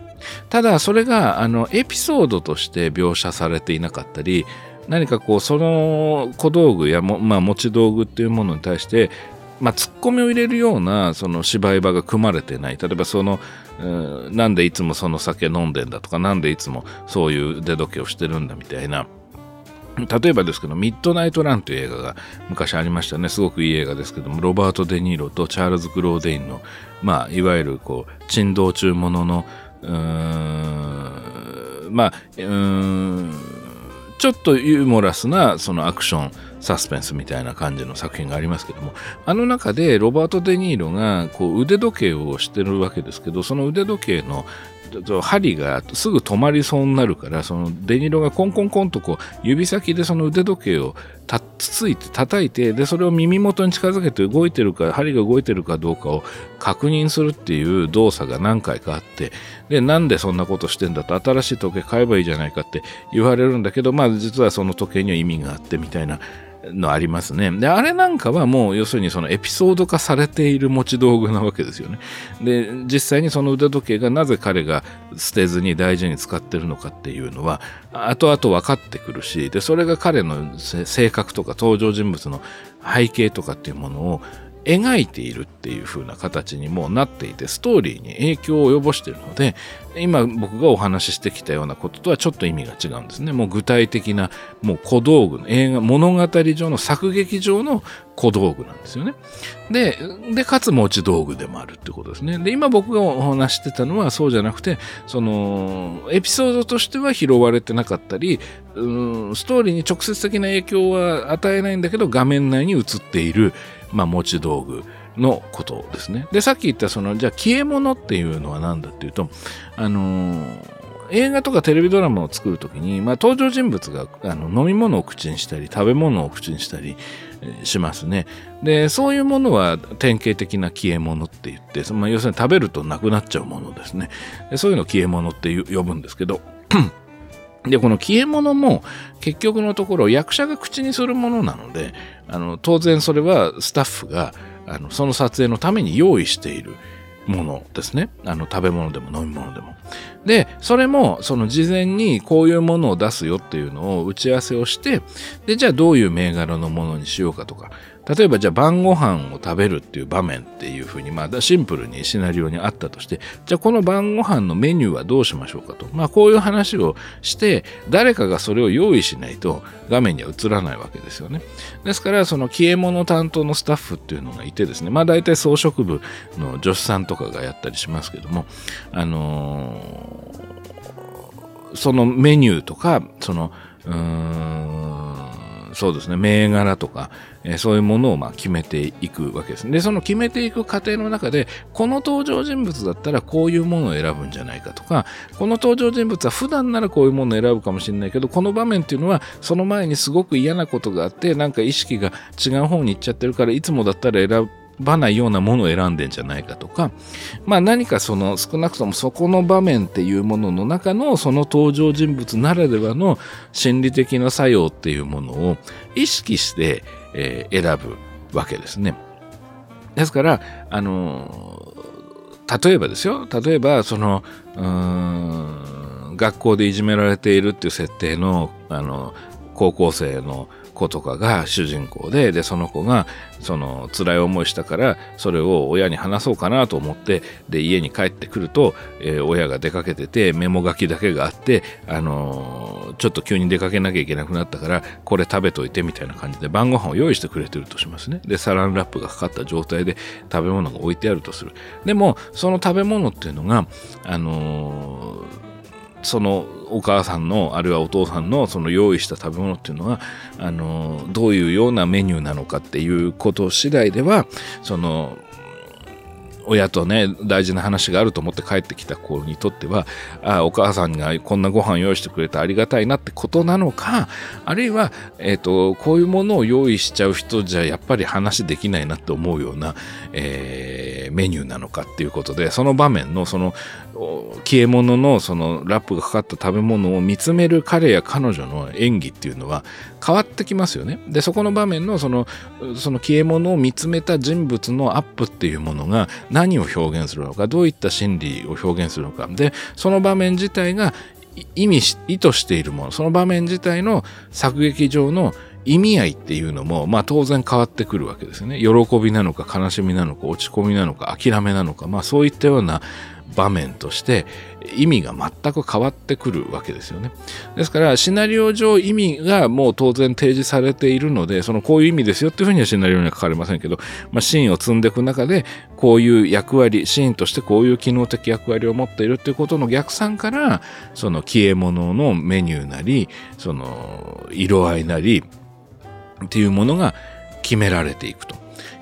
ただそれがあのエピソードとして描写されていなかったり何かこうその小道具やも、まあ、持ち道具っていうものに対してまあ、ツッコミを入れるようなその芝居場が組まれてない例えばその、うん、なんでいつもその酒飲んでんだとかなんでいつもそういう腕時計をしてるんだみたいな例えばですけど、ミッドナイトランという映画が昔ありましたね。すごくいい映画ですけども、ロバート・デ・ニーロとチャールズ・グローディンの、まあ、いわゆる、こう、珍道中ものの、うーん、まあ、うーん、ちょっとユーモラスなそのアクション、サスペンスみたいな感じの作品がありますけども、あの中でロバート・デ・ニーロがこう腕時計をしてるわけですけど、その腕時計の針がすぐ止まりそうになるから、そのデニロがコンコンコンとこう指先でその腕時計をたつついて叩いて、で、それを耳元に近づけて動いてるか、針が動いてるかどうかを確認するっていう動作が何回かあって、で、なんでそんなことしてんだと、新しい時計買えばいいじゃないかって言われるんだけど、まあ実はその時計には意味があってみたいなのありますね。で、あれなんかはもう要するにそのエピソード化されている持ち道具なわけですよね。で、実際にその腕時計がなぜ彼が捨てずに大事に使ってるのかっていうのは、後々分かってくるし、で、それが彼の性格とか登場人物の背景とかっていうものを描いているっていう風な形にもなっていて、ストーリーに影響を及ぼしているので、今僕がお話ししてきたようなこととはちょっと意味が違うんですね。もう具体的な、もう小道具の映画、物語上の作劇上の小道具なんですよね。で、で、かつ持ち道具でもあるってことですね。で、今僕がお話してたのはそうじゃなくて、その、エピソードとしては拾われてなかったり、うんストーリーに直接的な影響は与えないんだけど、画面内に映っている、まあ、持ち道具のことですね。で、さっき言ったその、じゃあ消え物っていうのは何だっていうと、あのー、映画とかテレビドラマを作るときに、まあ、登場人物があの飲み物を口にしたり、食べ物を口にしたりしますね。で、そういうものは典型的な消え物って言って、まあ、要するに食べるとなくなっちゃうものですね。でそういうのを消え物って呼ぶんですけど、で、この消え物も結局のところ役者が口にするものなので、あの当然それはスタッフがあのその撮影のために用意しているものですね。あの食べ物でも飲み物でも。で、それもその事前にこういうものを出すよっていうのを打ち合わせをして、で、じゃあどういう銘柄のものにしようかとか、例えばじゃあ晩ご飯を食べるっていう場面っていうふうに、まあ、シンプルにシナリオにあったとしてじゃあこの晩ご飯のメニューはどうしましょうかと、まあ、こういう話をして誰かがそれを用意しないと画面には映らないわけですよね。ですからその消え物担当のスタッフっていうのがいてですねまあ大体装飾部の助手さんとかがやったりしますけどもあのー、そのメニューとかそのうーんそうですね銘柄とか、えー、そういうものをまあ決めていくわけです。でその決めていく過程の中でこの登場人物だったらこういうものを選ぶんじゃないかとかこの登場人物は普段ならこういうものを選ぶかもしれないけどこの場面っていうのはその前にすごく嫌なことがあってなんか意識が違う方に行っちゃってるからいつもだったら選ばないようなものを選んでんじゃないかとか、まあ何かその少なくともそこの場面っていうものの中のその登場人物ならではの心理的な作用っていうものを意識して、えー、選ぶわけですね。ですから、あのー、例えばですよ、例えばその、うーん、学校でいじめられているっていう設定の、あの、高校生の子とかが主人公ででその子がその辛い思いしたからそれを親に話そうかなと思ってで家に帰ってくると、えー、親が出かけててメモ書きだけがあって、あのー、ちょっと急に出かけなきゃいけなくなったからこれ食べといてみたいな感じで晩ご飯を用意してくれてるとしますね。でサランラップがかかった状態で食べ物が置いてあるとする。でもその食べ物っていうのがあのーそのお母さんのあるいはお父さんのその用意した食べ物っていうのはあのどういうようなメニューなのかっていうこと次第ではその親とね大事な話があると思って帰ってきた子にとってはあお母さんがこんなご飯用意してくれてありがたいなってことなのかあるいは、えーと、こういうものを用意しちゃう人じゃやっぱり話できないなって思うような、えー、メニューなのかっていうことでその場面のその消え物のそのラップがかかった食べ物を見つめる彼や彼女の演技っていうのは変わってきますよね。でそこの場面のそのその消え物を見つめた人物のアップっていうものが何を表現するのかどういった心理を表現するのかでその場面自体が意味し意図しているものその場面自体の作劇上の意味合いっていうのも、まあ当然変わってくるわけですね。喜びなのか悲しみなのか落ち込みなのか諦めなのか、まあそういったような場面として意味が全く変わってくるわけですよね。ですからシナリオ上意味がもう当然提示されているのでそのこういう意味ですよっていうふうにはシナリオには書かれませんけど、まあ、シーンを積んでいく中でこういう役割シーンとしてこういう機能的役割を持っているっていうことの逆算からその消え物のメニューなりその色合いなりっていうものが決められていくと。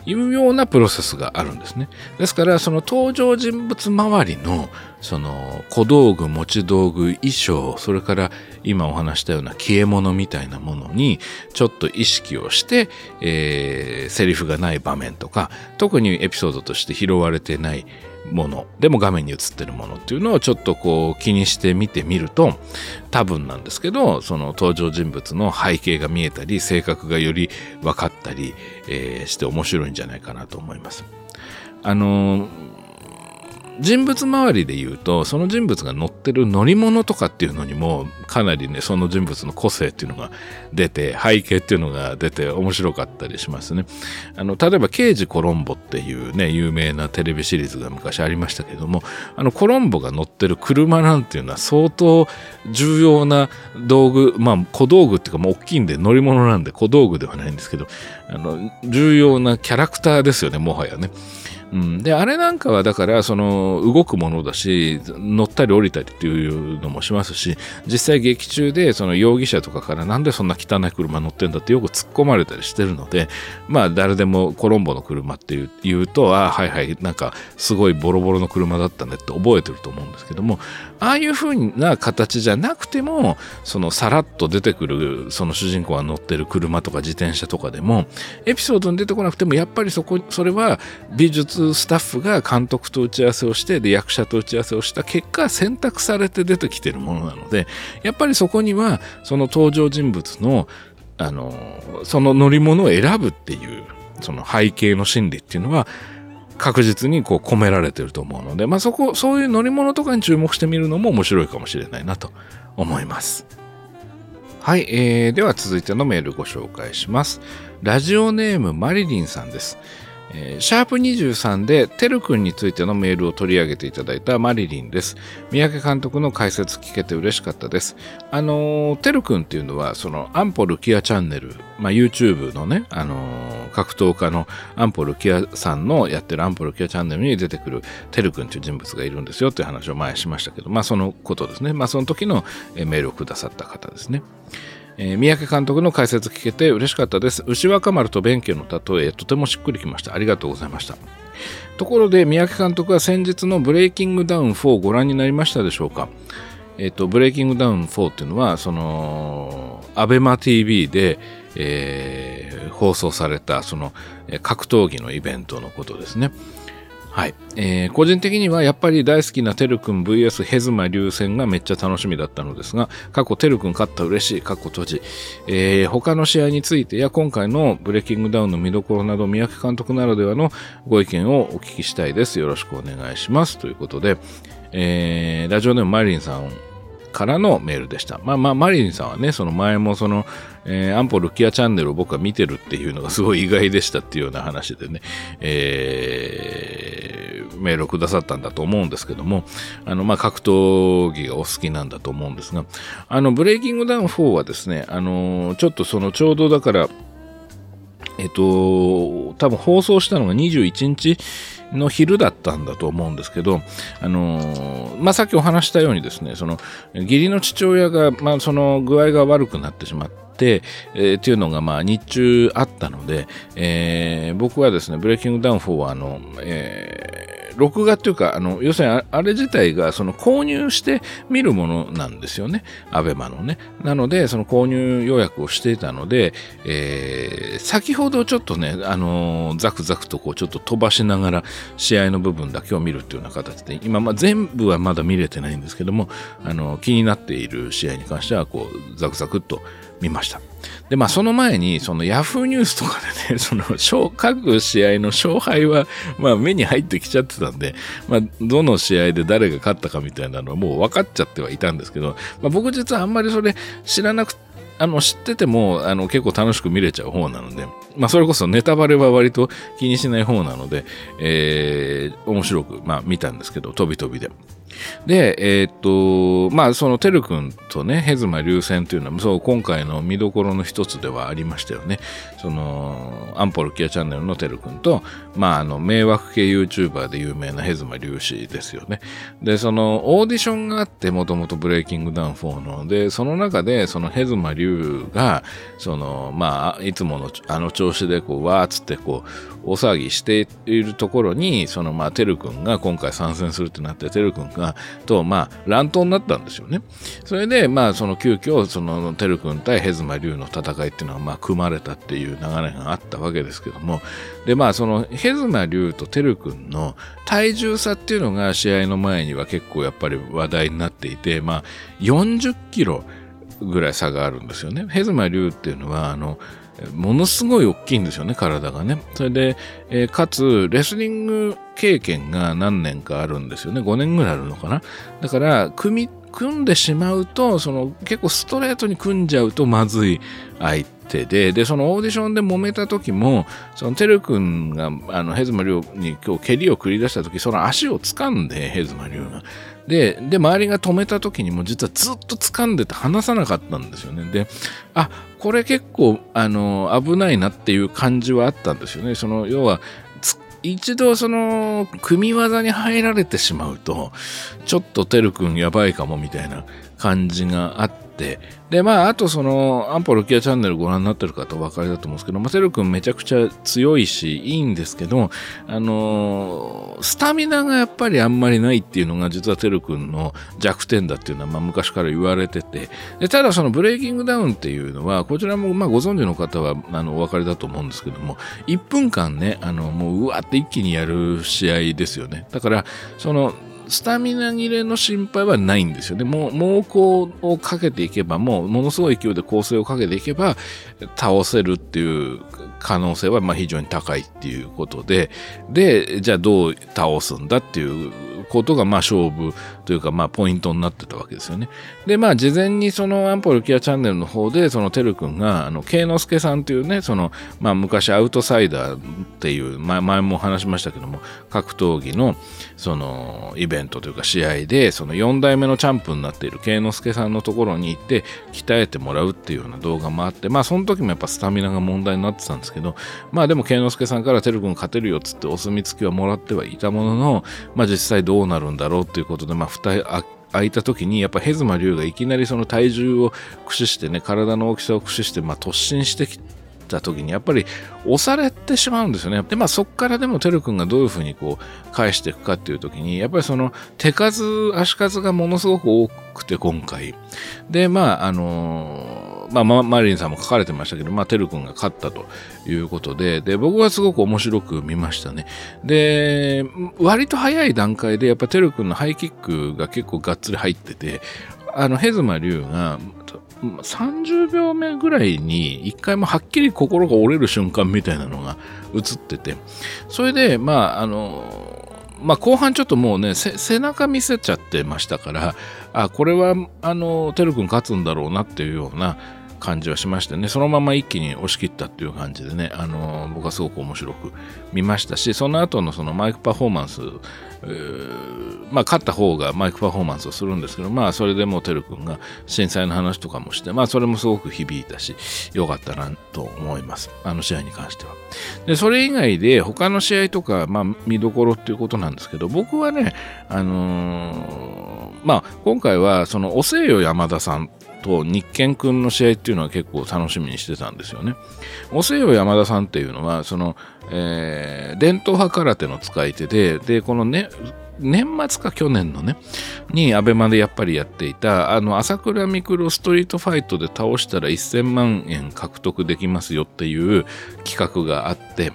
いうようなプロセスがあるんですね。ですから、その登場人物周りの、その小道具、持ち道具、衣装、それから今お話したような消え物みたいなものに、ちょっと意識をして、えー、セリフがない場面とか、特にエピソードとして拾われてないものでも画面に映ってるものっていうのをちょっとこう気にして見てみると多分なんですけどその登場人物の背景が見えたり性格がより分かったり、えー、して面白いんじゃないかなと思います。あのー人物周りで言うとその人物が乗ってる乗り物とかっていうのにもかなりねその人物の個性っていうのが出て背景っていうのが出て面白かったりしますね。あの例えば「刑事コロンボ」っていうね有名なテレビシリーズが昔ありましたけどもあのコロンボが乗ってる車なんていうのは相当重要な道具まあ小道具っていうかもう大きいんで乗り物なんで小道具ではないんですけどあの重要なキャラクターですよねもはやね。うん、であれなんかはだからその動くものだし乗ったり降りたりっていうのもしますし実際劇中でその容疑者とかからなんでそんな汚い車乗ってんだってよく突っ込まれたりしてるのでまあ誰でもコロンボの車っていう言うとああはいはいなんかすごいボロボロの車だったねって覚えてると思うんですけどもああいう風な形じゃなくてもそのさらっと出てくるその主人公が乗ってる車とか自転車とかでもエピソードに出てこなくてもやっぱりそこそれは美術スタッフが監督と打ち合わせをしてで役者と打ち合わせをした結果選択されて出てきてるものなのでやっぱりそこにはその登場人物のあのその乗り物を選ぶっていうその背景の心理っていうのは確実にこう込められてると思うので、まあ、そこそういう乗り物とかに注目してみるのも面白いかもしれないなと思います。はい、えー、では続いてのメールご紹介します。ラジオネームマリリンさんです。えー、シャープ23でてるくんについてのメールを取り上げていただいたマリリンです。三宅監督の解説聞けて嬉しかったです。あのー、てるくんっていうのは、そのアンポルキアチャンネル、まあ、YouTube のね、あのー、格闘家のアンポルキアさんのやってるアンポルキアチャンネルに出てくるてるくんっていう人物がいるんですよっていう話を前しましたけど、まあそのことですね。まあその時のメールをくださった方ですね。えー、三宅監督の解説聞けて嬉しかったです。牛若丸と弁慶の例え、とてもしっくりきました。ありがとうございました。ところで、三宅監督は先日のブレイキングダウン4をご覧になりましたでしょうか？えっ、ー、と、ブレイキングダウン4っていうのは、その、アベマ TV で、えー、放送された、その、格闘技のイベントのことですね。はい、えー、個人的にはやっぱり大好きなてるくん VS ヘズマ流戦がめっちゃ楽しみだったのですが、過去てるくん勝った嬉しい、過去閉じ、えー、他の試合についてや今回のブレイキングダウンの見どころなど、三宅監督ならではのご意見をお聞きしたいです。よろしくお願いします。ということで、えー、ラジオネームマリンさんからのメールでした。まあまあ、マリンさんはね、その前もその、えー、アンポルキアチャンネルを僕は見てるっていうのがすごい意外でしたっていうような話でね、えー、メールをくださったんだと思うんですけども、あの、まあ、格闘技がお好きなんだと思うんですが、あの、ブレイキングダウン4はですね、あの、ちょっとそのちょうどだから、えっと、多分放送したのが21日の昼だったんだと思うんですけど、あのまあ、さっきお話したようにですね、その義理の父親が、まあ、その具合が悪くなってしまって、え、っていうのがまあ日中あったので、えー、僕はですね、ブレイキングダウン4はあの、えー録画っていうか、あの、要するにあれ自体がその購入して見るものなんですよね。アベマのね。なので、その購入予約をしていたので、えー、先ほどちょっとね、あのー、ザクザクとこうちょっと飛ばしながら試合の部分だけを見るっていうような形で、今、まあ、全部はまだ見れてないんですけども、あのー、気になっている試合に関しては、こう、ザクザクっと見ました。で、まあ、その前に、そのヤフーニュースとかでね、その、各試合の勝敗は、まあ、目に入ってきちゃってたんで、まあ、どの試合で誰が勝ったかみたいなのはもう分かっちゃってはいたんですけど、まあ、僕実はあんまりそれ知らなくて、あの、知ってても、あの、結構楽しく見れちゃう方なので、まあ、それこそネタバレは割と気にしない方なので、えー、面白く、まあ、見たんですけど、飛び飛びで。で、えー、っと、まあ、そのてるくんとね、ヘズマ流戦というのは、そう、今回の見どころの一つではありましたよね。その、アンポルキアチャンネルのてるくんと、まあ、あの、迷惑系 YouTuber で有名なヘズマ粒子ですよね。で、その、オーディションがあって、もともとブレイキングダウン4の、で、その中で、そのヘズマ流が、その、まあ、いつもの、あの調子で、こう、わーっつって、こう、大騒ぎしているところに、その、まあ、てるくんが今回参戦するってなって、てるくと、まあ、乱闘になったんですよね。それで、まあ、その急遽、その、てるくん対ヘズマ龍の戦いっていうのは、まあ、組まれたっていう流れがあったわけですけども、で、まあ、その、ヘズマ龍とてるくんの体重差っていうのが試合の前には結構やっぱり話題になっていて、まあ、40キロぐらい差があるんですよね。ヘズマ龍っていうのは、あの、ものすごい大きいんですよね、体がね。それで、えー、かつ、レスリング経験が何年かあるんですよね。5年ぐらいあるのかな。だから、組、組んでしまうと、その、結構ストレートに組んじゃうとまずい相手で、で、そのオーディションで揉めた時も、そのテル君が、あの、ヘズマリョウに今日蹴りを繰り出した時、その足を掴んで、ヘズマリョウが。で、で、周りが止めた時にも実はずっと掴んでて離さなかったんですよね。で、あ、これ結構、あの、危ないなっていう感じはあったんですよね。その、要は、一度その組み技に入られてしまうとちょっとてるくんやばいかもみたいな感じがあって、で、まあ、あとその、アンポロキアチャンネルご覧になってる方お分かりだと思うんですけど、まあ、セル君めちゃくちゃ強いし、いいんですけど、あのー、スタミナがやっぱりあんまりないっていうのが実はテル君の弱点だっていうのは、まあ、昔から言われてて、で、ただそのブレイキングダウンっていうのは、こちらもまあご存知の方は、あの、お分かりだと思うんですけども、1分間ね、あの、もううわって一気にやる試合ですよね。だから、その、スタミナ切れの心配はないんですよね。もう、猛攻をかけていけば、もう、ものすごい勢いで攻勢をかけていけば、倒せるっていう可能性は、まあ、非常に高いっていうことで、で、じゃあどう倒すんだっていうことがまあ勝負というかまあポイントになってたわけですよね。でまあ事前にそのアンポルキアチャンネルの方でそのてるくんがあの慶之助さんというねそのまあ昔アウトサイダーっていう、ま前も話しましたけども格闘技のそのイベントというか試合でその4代目のチャンプになっている慶之助さんのところに行って鍛えてもらうっていうような動画もあってまあその時もやっぱスタミナが問題になってたんですけどまあでも慶之助さんからてるくん勝てるよっつってお墨付きはもらってはいたもののまあ実際どううなるんだろうっていうことでまあ蓋開いた時にやっぱヘズマ龍がいきなりその体重を駆使してね体の大きさを駆使してまあ突進してきた時にやっぱり押されてしまうんですよね。で、まあそっからでもてるくんがどういうふうにこう返していくかっていう時に、やっぱりその手数、足数がものすごく多くて今回。で、まああのー、まあマリンさんも書かれてましたけど、まあてるくんが勝ったということで、で、僕はすごく面白く見ましたね。で、割と早い段階でやっぱてるくんのハイキックが結構がっつり入ってて、あの、ヘズマ龍が30秒目ぐらいに一回もはっきり心が折れる瞬間みたいなのが映ってて、それで、まあ、あの、まあ、後半ちょっともうね、背中見せちゃってましたから、あ、これは、あの、てるくん勝つんだろうなっていうような感じはしましてね、そのまま一気に押し切ったっていう感じでね、あの、僕はすごく面白く見ましたし、その後のそのマイクパフォーマンス、まあ、勝った方がマイクパフォーマンスをするんですけど、まあ、それでもてるくんが震災の話とかもして、まあ、それもすごく響いたし、良かったなと思います。あの試合に関しては。で、それ以外で、他の試合とか、まあ、見どころっていうことなんですけど、僕はね、あのー、まあ、今回は、その、おせよ山田さんと日健くんの試合っていうのは結構楽しみにしてたんですよね。おせよ山田さんっていうのは、その、えー、伝統派空手の使い手で、で、このね、年末か去年のね、にアベマでやっぱりやっていた、あの、朝倉未来ストリートファイトで倒したら1000万円獲得できますよっていう企画があって、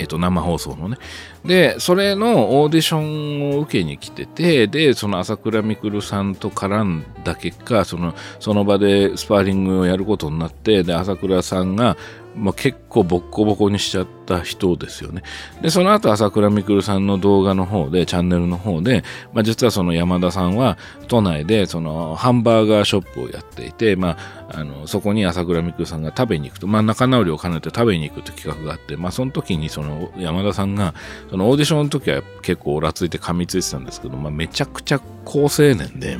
えっと、生放送のね。で、それのオーディションを受けに来てて、で、その朝倉未来さんと絡んだ結果、その、その場でスパーリングをやることになって、で、朝倉さんが、まあ、結構ボッコボコにしちゃった人ですよね。で、その後朝倉未来さんの動画の方で、チャンネルの方で、まあ、実はその山田さんは都内でそのハンバーガーショップをやっていて、まあ、あの、そこに朝倉未来さんが食べに行くと、まあ、仲直りを兼ねて食べに行くという企画があって、まあ、その時にその山田さんが、そのオーディションの時は結構オラついて噛みついてたんですけど、まあ、めちゃくちゃ高青年で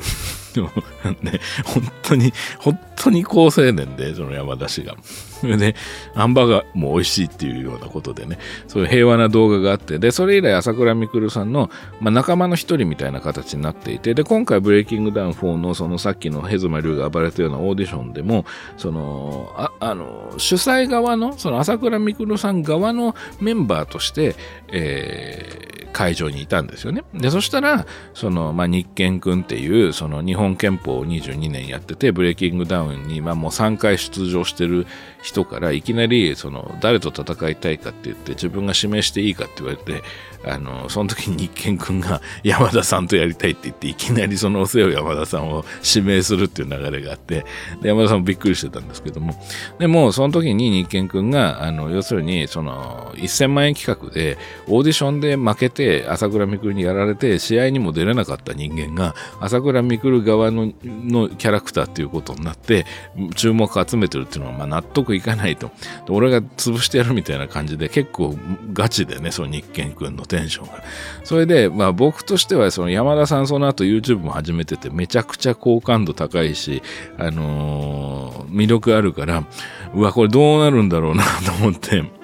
ね、本当に、本当に高青年で、その山田氏が。そ れで、ハンバーガーも美味しいっていうようなことでね、そういう平和な動画があって、で、それ以来朝倉未来さんの、まあ、仲間の一人みたいな形になっていて、で、今回ブレイキングダウン4のそのさっきのヘズマ龍が暴れたようなオーディションでも、その、ああの、主催側の、その朝倉未来さん側のメンバーとして、えー、会場にいたんですよね。で、そしたら、その、まあ、日健くんっていう、その日本憲法を22年やってて、ブレイキングダウンに、まあ、もう3回出場してる人から、いきなり、その、誰と戦いたいかって言って、自分が指名していいかって言われて、あの、その時に日健くんが山田さんとやりたいって言って、いきなりそのお世話山田さんを指名するっていう流れがあって、で山田さんもびっくりしてたんですけども、でも、その時に日健くんが、あの、要するに、その、1000万円企画で、オーディションで負けて、朝倉未来にやられて、試合にも出れなかった人間が、朝倉未来側ののキャラクターっていうことになって、注目を集めてるっていうのは、まあ、納得いかないと。俺が潰してやるみたいな感じで、結構ガチでね、その日健君のテンションが。それで、まあ僕としては、その山田さんその後 YouTube も始めてて、めちゃくちゃ好感度高いし、あのー、魅力あるから、うわ、これどうなるんだろうなと思って、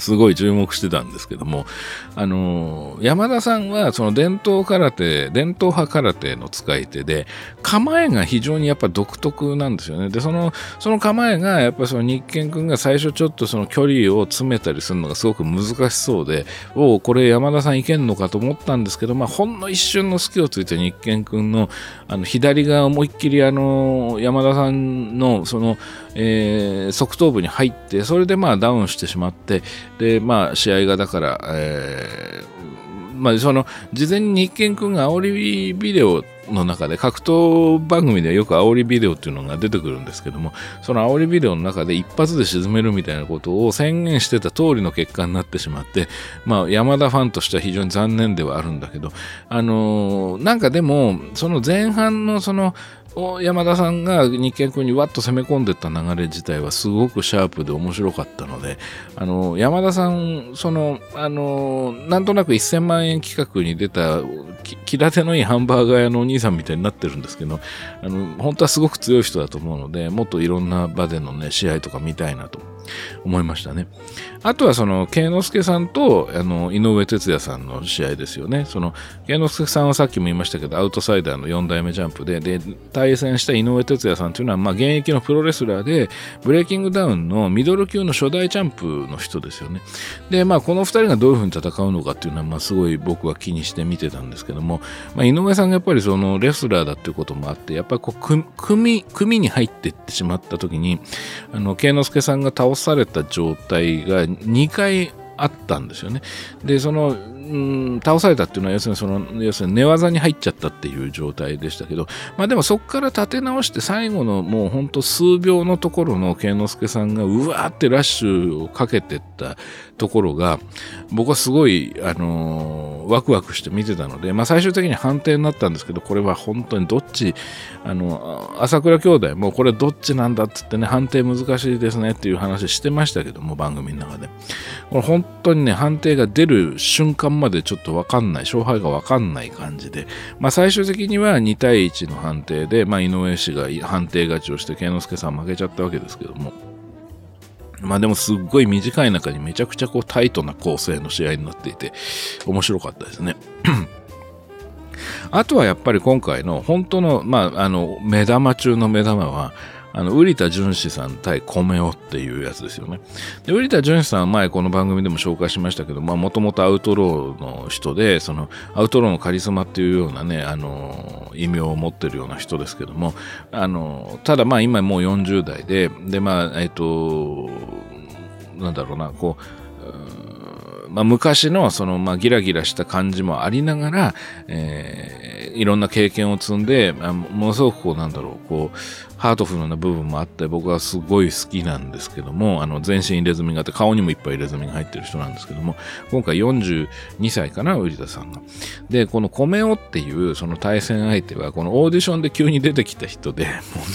すごい注目してたんですけども、あのー、山田さんはその伝統空手、伝統派空手の使い手で、構えが非常にやっぱ独特なんですよね。で、その、その構えが、やっぱその日健くんが最初ちょっとその距離を詰めたりするのがすごく難しそうで、おお、これ山田さんいけんのかと思ったんですけど、まあ、ほんの一瞬の隙をついて日健くんの、あの、左側思いっきりあの、山田さんの、その、えー、側頭部に入って、それでまあダウンしてしまって、で、まあ試合がだから、えーまあ、その、事前に日健くんが煽りビデオの中で、格闘番組ではよく煽りビデオっていうのが出てくるんですけども、その煽りビデオの中で一発で沈めるみたいなことを宣言してた通りの結果になってしまって、まあ、山田ファンとしては非常に残念ではあるんだけど、あのー、なんかでも、その前半のその、山田さんが日経君にわっと攻め込んでった流れ自体はすごくシャープで面白かったので、あの、山田さん、その、あの、なんとなく1000万円企画に出た、気立てのいいハンバーガー屋のお兄さんみたいになってるんですけど、あの、本当はすごく強い人だと思うので、もっといろんな場でのね、試合とか見たいなと思いましたね。あとはその、慶之助さんと、あの、井上哲也さんの試合ですよね。その、慶之助さんはさっきも言いましたけど、アウトサイダーの4代目ジャンプで、で、対戦した井上哲也さんというのは、まあ、現役のプロレスラーで、ブレイキングダウンのミドル級の初代チャンプの人ですよね。で、まあ、この2人がどういうふうに戦うのかっていうのは、まあ、すごい僕は気にして見てたんですけども、まあ、井上さんがやっぱりその、レスラーだっていうこともあって、やっぱりこう、組、組に入っていってしまった時に、あの、慶之助さんが倒された状態が2回あったんですよね。で、その、うん、倒されたっていうのは要するにその要するに寝技に入っちゃったっていう状態でしたけど、まあでもそこから立て直して最後のもうほんと数秒のところの慶之助さんがうわーってラッシュをかけてったところが僕はすごい、あのー、ワクワクして見てたので、まあ最終的に判定になったんですけど、これは本当にどっち、あの、朝倉兄弟もうこれどっちなんだっつってね、判定難しいですねっていう話してましたけども、番組の中で。これ本当にね、判定が出る瞬間までちょっとわかんない、勝敗がわかんない感じで、まあ最終的には2対1の判定で、まあ井上氏が判定勝ちをして、慶之助さん負けちゃったわけですけども、まあでもすっごい短い中にめちゃくちゃこうタイトな構成の試合になっていて、面白かったですね。あとはやっぱり今回の本当の、まあ、あの、目玉中の目玉は、あの、瓜田淳史さん対米尾っていうやつですよね。で、瓜田淳史さんは前この番組でも紹介しましたけど、まあもともとアウトローの人で、そのアウトローのカリスマっていうようなね、あの、異名を持ってるような人ですけども、あの、ただまあ今もう40代で、でまあ、えっと、なんだろうな、こう、まあ、昔のその、まあ、ギラギラした感じもありながら、えー、いろんな経験を積んで、まあ、ものすごくこう、なんだろう、こう、ハートフルな部分もあって僕はすごい好きなんですけども、あの全身入れ墨があって顔にもいっぱい入れ墨が入ってる人なんですけども、今回42歳かな、瓜田さんが。で、このこめおっていうその対戦相手はこのオーディションで急に出てきた人で、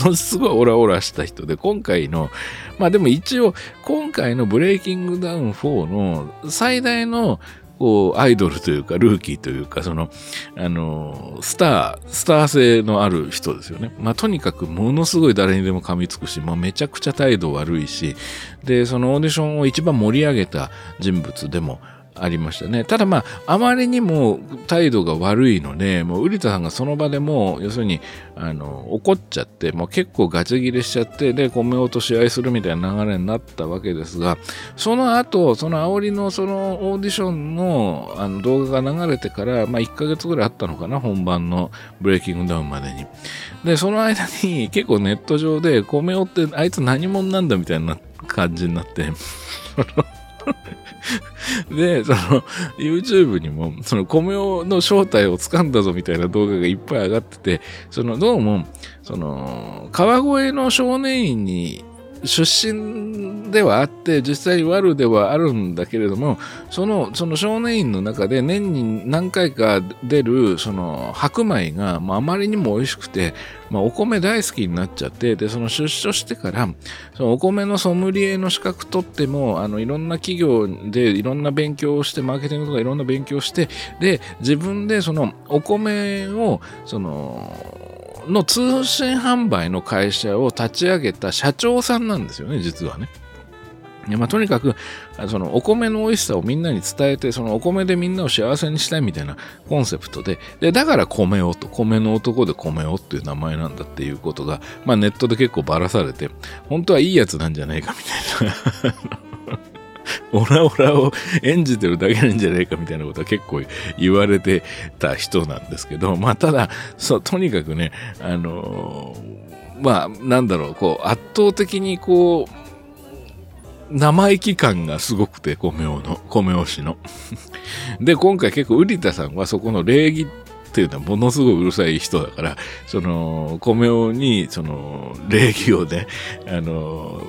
ものすごいオラオラした人で、今回の、まあでも一応今回のブレイキングダウン4の最大のこう、アイドルというか、ルーキーというか、その、あの、スター、スター性のある人ですよね。まあ、とにかくものすごい誰にでも噛みつくし、まあ、めちゃくちゃ態度悪いし、で、そのオーディションを一番盛り上げた人物でもありましたね。ただまあ、あまりにも態度が悪いので、もう、瓜田さんがその場でもう、要するに、あの、怒っちゃって、もう結構ガチ切れしちゃって、で、米落とし合いするみたいな流れになったわけですが、その後、その煽りのそのオーディションのあの動画が流れてから、まあ、1ヶ月ぐらいあったのかな、本番のブレイキングダウンまでに。で、その間に結構ネット上で、米尾ってあいつ何者なんだみたいな感じになって、で、その、YouTube にも、その、米の正体をつかんだぞみたいな動画がいっぱい上がってて、その、どうも、その、川越の少年院に出身ではあって、実際ワルではあるんだけれども、その、その少年院の中で年に何回か出る、その白米が、まあ、あまりにも美味しくて、まあ、お米大好きになっちゃって、で、その出所してから、そのお米のソムリエの資格取っても、あの、いろんな企業でいろんな勉強をして、マーケティングとかいろんな勉強をして、で、自分でそのお米を、その、の通信販売の会社を立ち上げた社長さんなんですよね、実はね。まあ、とにかく、そのお米の美味しさをみんなに伝えて、そのお米でみんなを幸せにしたいみたいなコンセプトで、で、だから米をと、米の男で米をっていう名前なんだっていうことが、まあネットで結構ばらされて、本当はいいやつなんじゃないかみたいな オラオラを演じてるだけなんじゃないかみたいなことは結構言われてた人なんですけど、まあただ、そう、とにかくね、あのー、まあなんだろう、こう、圧倒的にこう、生意気感がすごくて、米尾の、米尾氏の。で、今回結構、瓜田さんはそこの礼儀っていうのはものすごいうるさい人だから、その、米尾に、その、礼儀をね、あの、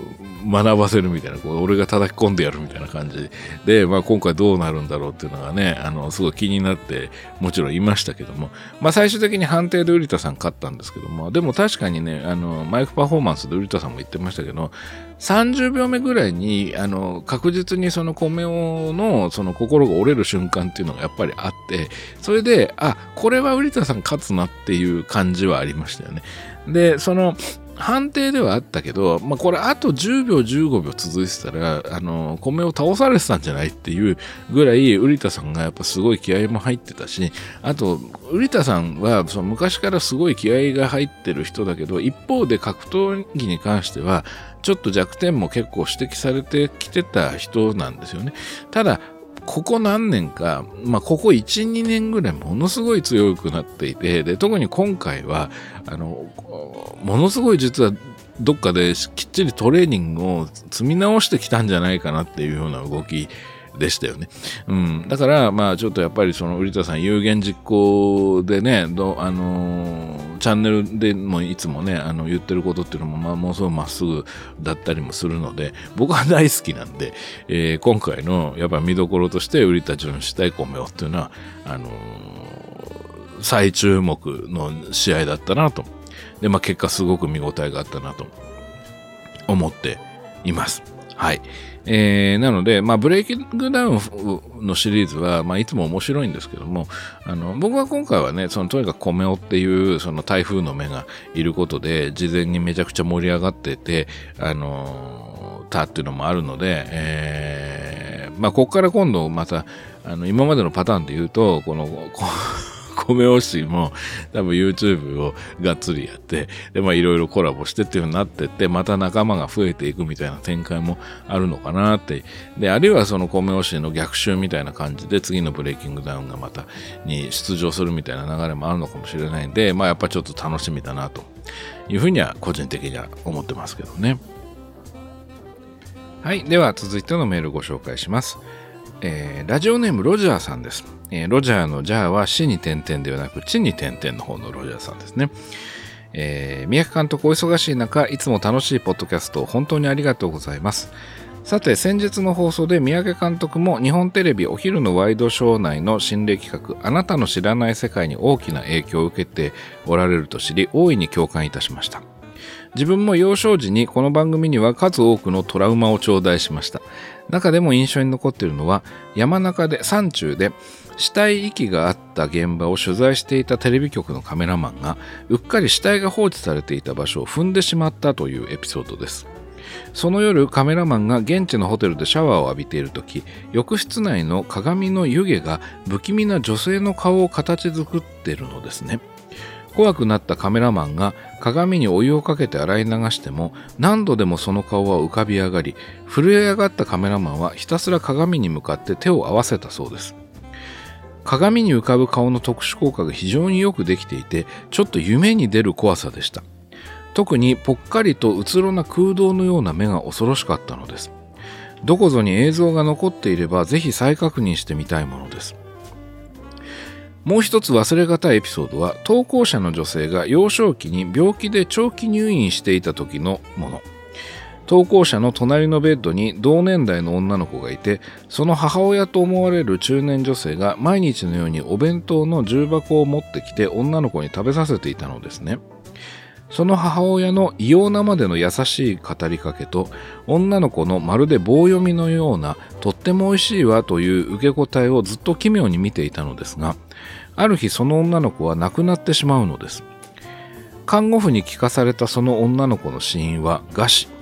学ばせるみたいな、こう俺が叩き込んでやるみたいな感じで、まあ今回どうなるんだろうっていうのがね、あの、すごい気になって、もちろんいましたけども、まあ最終的に判定で瓜田さん勝ったんですけども、でも確かにね、あの、マイクパフォーマンスで瓜田さんも言ってましたけど、30秒目ぐらいに、あの、確実にその米尾のその心が折れる瞬間っていうのがやっぱりあって、それで、あ、これは瓜田さん勝つなっていう感じはありましたよね。で、その、判定ではあったけど、まあ、これあと10秒15秒続いてたら、あの、米を倒されてたんじゃないっていうぐらい、瓜田さんがやっぱすごい気合も入ってたし、あと、瓜田さんはその昔からすごい気合が入ってる人だけど、一方で格闘技に関しては、ちょっと弱点も結構指摘されてきてた人なんですよね。ただ、ここ何年か、まあ、ここ1、2年ぐらいものすごい強くなっていて、で、特に今回は、あの、ものすごい実はどっかできっちりトレーニングを積み直してきたんじゃないかなっていうような動きでしたよね。うん。だから、まあ、ちょっとやっぱりその、瓜田さん有言実行でね、どあのー、チャンネルでもいつもね、あの、言ってることっていうのも、まあ、もうすごいまっすぐだったりもするので、僕は大好きなんで、えー、今回の、やっぱ見どころとして、瓜田純子対米をっていうのは、あのー、最注目の試合だったなと。で、まあ、結果すごく見応えがあったなと思っています。はい。えー、なので、まあ、ブレイキングダウンのシリーズは、まあ、いつも面白いんですけども、あの、僕は今回はね、その、とにかくコメオっていう、その台風の目がいることで、事前にめちゃくちゃ盛り上がってて、あのー、たっていうのもあるので、えー、まあ、ここから今度また、あの、今までのパターンで言うと、この、こ米押しも多分 YouTube をがっつりやって、で、まあいろいろコラボしてっていう風になってって、また仲間が増えていくみたいな展開もあるのかなって。で、あるいはその米押しの逆襲みたいな感じで次のブレイキングダウンがまたに出場するみたいな流れもあるのかもしれないんで、まあやっぱちょっと楽しみだなというふうには個人的には思ってますけどね。はい。では続いてのメールご紹介します。えー、ラジオネームロジャーさんです。えー、ロジャーのジャーは死に点々ではなく地に点々の方のロジャーさんですね。えー、宮城監督お忙しい中、いつも楽しいポッドキャスト本当にありがとうございます。さて、先日の放送で三宅監督も日本テレビお昼のワイドショー内の心霊企画、あなたの知らない世界に大きな影響を受けておられると知り、大いに共感いたしました。自分も幼少時にこの番組には数多くのトラウマを頂戴しました。中でも印象に残っているのは山中で山中で死体遺棄があった現場を取材していたテレビ局のカメラマンがうっかり死体が放置されていた場所を踏んでしまったというエピソードです。その夜カメラマンが現地のホテルでシャワーを浴びている時浴室内の鏡の湯気が不気味な女性の顔を形作っているのですね。怖くなったカメラマンが鏡にお湯をかけて洗い流しても何度でもその顔は浮かび上がり震え上がったカメラマンはひたすら鏡に向かって手を合わせたそうです。鏡に浮かぶ顔の特殊効果が非常によくできていてちょっと夢に出る怖さでした。特にぽっかりとうつろな空洞のような目が恐ろしかったのです。どこぞに映像が残っていればぜひ再確認してみたいものです。もう一つ忘れがたいエピソードは投稿者の女性が幼少期に病気で長期入院していた時のもの。投稿者の隣のベッドに同年代の女の子がいてその母親と思われる中年女性が毎日のようにお弁当の重箱を持ってきて女の子に食べさせていたのですね。その母親の異様なまでの優しい語りかけと女の子のまるで棒読みのようなとっても美味しいわという受け答えをずっと奇妙に見ていたのですがある日その女の子は亡くなってしまうのです。看護婦に聞かされたその女の子の死因は餓死。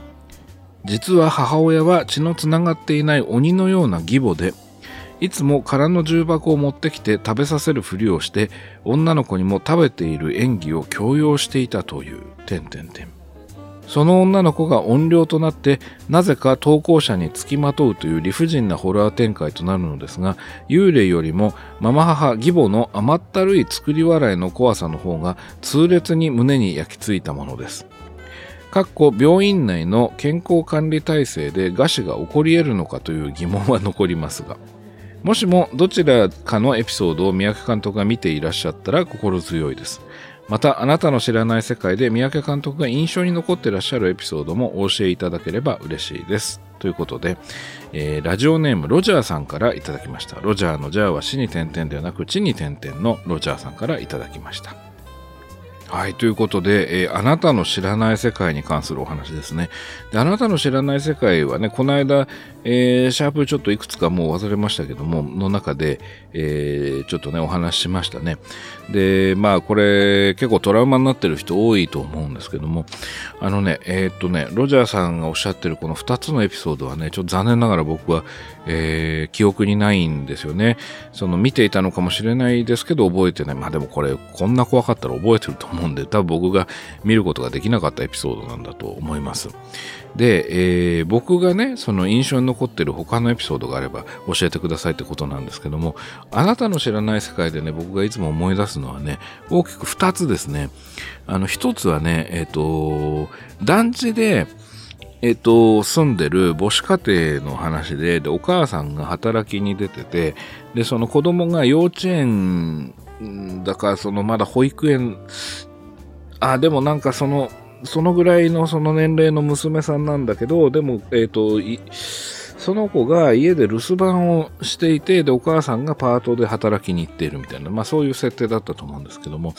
実は母親は血のつながっていない鬼のような義母でいつも空の重箱を持ってきて食べさせるふりをして女の子にも食べている演技を強要していたという。点点点その女の子が怨霊となってなぜか投稿者につきまとうという理不尽なホラー展開となるのですが幽霊よりもママ母義母の甘ったるい作り笑いの怖さの方が痛烈に胸に焼き付いたものですかっこ病院内の健康管理体制で餓死が起こり得るのかという疑問は残りますが、もしもどちらかのエピソードを三宅監督が見ていらっしゃったら心強いです。また、あなたの知らない世界で三宅監督が印象に残っていらっしゃるエピソードもお教えいただければ嬉しいです。ということで、えー、ラジオネームロジャーさんからいただきました。ロジャーのジャーは死に点々ではなく地に点々のロジャーさんからいただきました。はい、ということで、えー、あなたの知らない世界に関するお話ですね。であなたの知らない世界はね、この間、えー、シャープちょっといくつかもう忘れましたけども、の中で、えー、ちょっとね、お話ししましたね。で、まあ、これ、結構トラウマになってる人多いと思うんですけども、あのね、えー、っとね、ロジャーさんがおっしゃってるこの2つのエピソードはね、ちょっと残念ながら僕は、えー、記憶にないんですよね。その、見ていたのかもしれないですけど、覚えてない。まあでもこれ、こんな怖かったら覚えてると思うんで、多分僕が見ることができなかったエピソードなんだと思います。で、えー、僕がね、その印象に残ってる他のエピソードがあれば教えてくださいってことなんですけども、あなたの知らない世界でね、僕がいつも思い出すのはね、大きく2つですね。あの、1つはね、えっ、ー、と、団地で、えっ、ー、と、住んでる母子家庭の話で、で、お母さんが働きに出てて、で、その子供が幼稚園だから、そのまだ保育園、あ、でもなんかその、そのぐらいのその年齢の娘さんなんだけど、でも、えっ、ー、と、その子が家で留守番をしていて、で、お母さんがパートで働きに行っているみたいな、まあそういう設定だったと思うんですけども、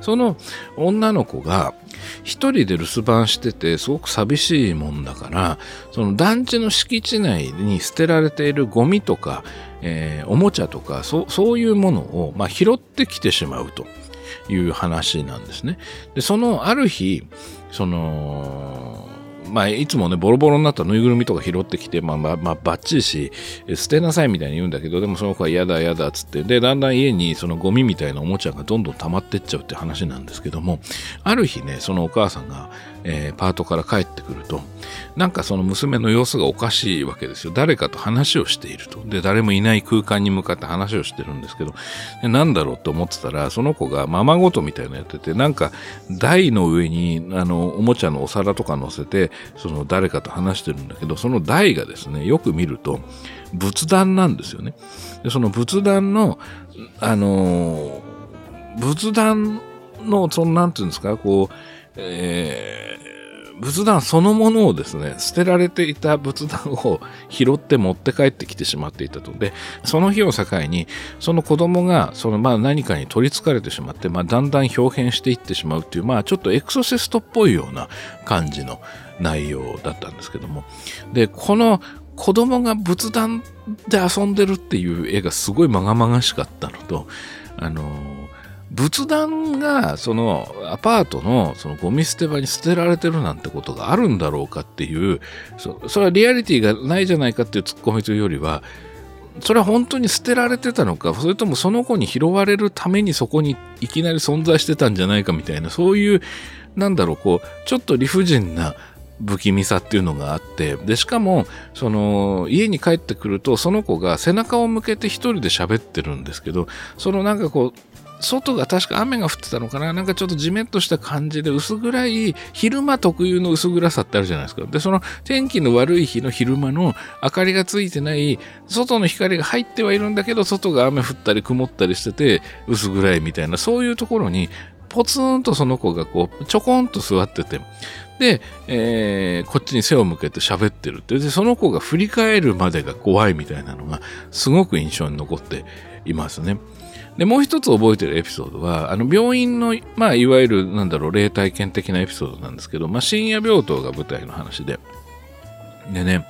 その女の子が一人で留守番してて、すごく寂しいもんだから、その団地の敷地内に捨てられているゴミとか、えー、おもちゃとか、そそういうものを、まあ、拾ってきてしまうと。いう話なんですね。で、そのある日、その、まあ、いつもね、ボロボロになったぬいぐるみとか拾ってきて、まあ、まあ、まあ、ばっちりし、捨てなさいみたいに言うんだけど、でもその子は嫌だ嫌だっつって、で、だんだん家にそのゴミみたいなおもちゃがどんどん溜まってっちゃうって話なんですけども、ある日ね、そのお母さんが、えー、パートから帰ってくると、なんかその娘の様子がおかしいわけですよ。誰かと話をしていると。で、誰もいない空間に向かって話をしてるんですけど、でなんだろうと思ってたら、その子がままごとみたいなのやってて、なんか台の上に、あの、おもちゃのお皿とか乗せて、その誰かと話してるんだけど、その台がですね、よく見ると、仏壇なんですよね。で、その仏壇の、あの仏壇の、その、なんていうんですか、こう、えー、仏壇そのものをですね、捨てられていた仏壇を拾って持って帰ってきてしまっていたと。で、その日を境に、その子供が、そのまあ何かに取り憑かれてしまって、まあだんだん表現していってしまうっていう、まあちょっとエクソシストっぽいような感じの内容だったんですけども。で、この子供が仏壇で遊んでるっていう絵がすごいまがまがしかったのと、あの仏壇がそのアパートのそのゴミ捨て場に捨てられてるなんてことがあるんだろうかっていうそそれはリアリティがないじゃないかっていうツッコミというよりはそれは本当に捨てられてたのかそれともその子に拾われるためにそこにいきなり存在してたんじゃないかみたいなそういうなんだろうこうちょっと理不尽な不気味さっていうのがあってでしかもその家に帰ってくるとその子が背中を向けて一人で喋ってるんですけどそのなんかこう外が確か雨が降ってたのかななんかちょっとじめっとした感じで薄暗い昼間特有の薄暗さってあるじゃないですか。で、その天気の悪い日の昼間の明かりがついてない外の光が入ってはいるんだけど外が雨降ったり曇ったりしてて薄暗いみたいなそういうところにポツンとその子がこうちょこんと座っててで、えー、こっちに背を向けて喋ってるって。で、その子が振り返るまでが怖いみたいなのがすごく印象に残っていますね。で、もう一つ覚えてるエピソードは、あの、病院の、まあ、いわゆる、なんだろう、霊体験的なエピソードなんですけど、まあ、深夜病棟が舞台の話で、でね、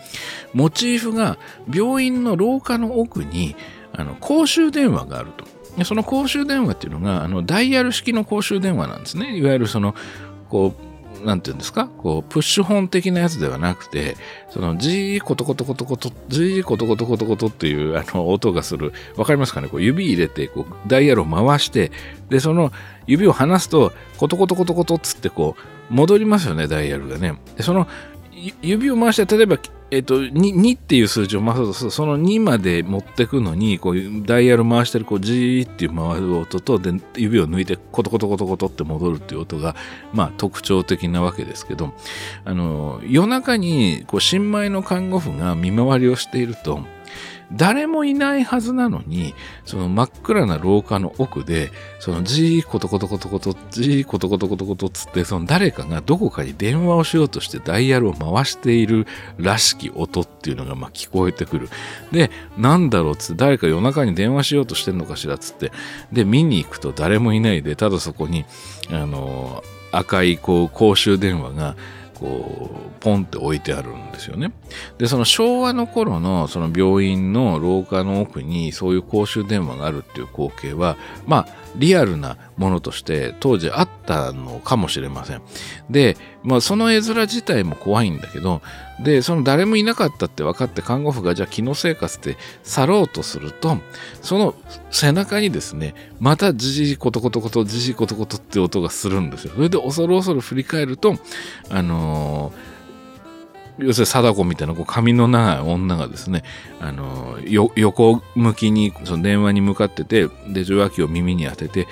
モチーフが病院の廊下の奥に、あの、公衆電話があると。でその公衆電話っていうのが、あの、ダイヤル式の公衆電話なんですね。いわゆるその、こう、なんていうんですか？こう、プッシュ本的なやつではなくて、その、ジーコトコトコトコト、ジーコトコトコトコトっていう、あの、音がする。わかりますかね？こう、指入れて、こう、ダイヤルを回して、で、その、指を離すと、コトコトコトコトっつって、こう、戻りますよね、ダイヤルがね。で、その、指を回して例えばえっと、2, 2っていう数字を回すとその2まで持ってくのにこうダイヤル回してるこうジーっていう回る音とで指を抜いてコトコトコトコトって戻るっていう音が、まあ、特徴的なわけですけどあの夜中にこう新米の看護婦が見回りをしていると誰もいないはずなのに、その真っ暗な廊下の奥で、そのじーコトコトコトコト、じーコトコトコトコトつって、その誰かがどこかに電話をしようとしてダイヤルを回しているらしき音っていうのがまあ聞こえてくる。で、なんだろうつって、誰か夜中に電話しようとしてるのかしらつって、で、見に行くと誰もいないで、ただそこに、あの、赤いこう公衆電話がこう、ポンって置いてあるんですよね。で、その昭和の頃のその病院の廊下の奥にそういう公衆電話があるっていう光景は、まあ、リアルなものとして当時あったのかもしれません。で、まあその絵面自体も怖いんだけど、で、その誰もいなかったって分かって看護婦がじゃあ気のせいかって去ろうとすると、その背中にですね、またじじコトコトコト、じじコトコトって音がするんですよ。それで恐る恐る振り返ると、あのー要するに貞子みたいなこう髪の長い女がですね、あの横向きにその電話に向かってて、で、受話器を耳に当てて、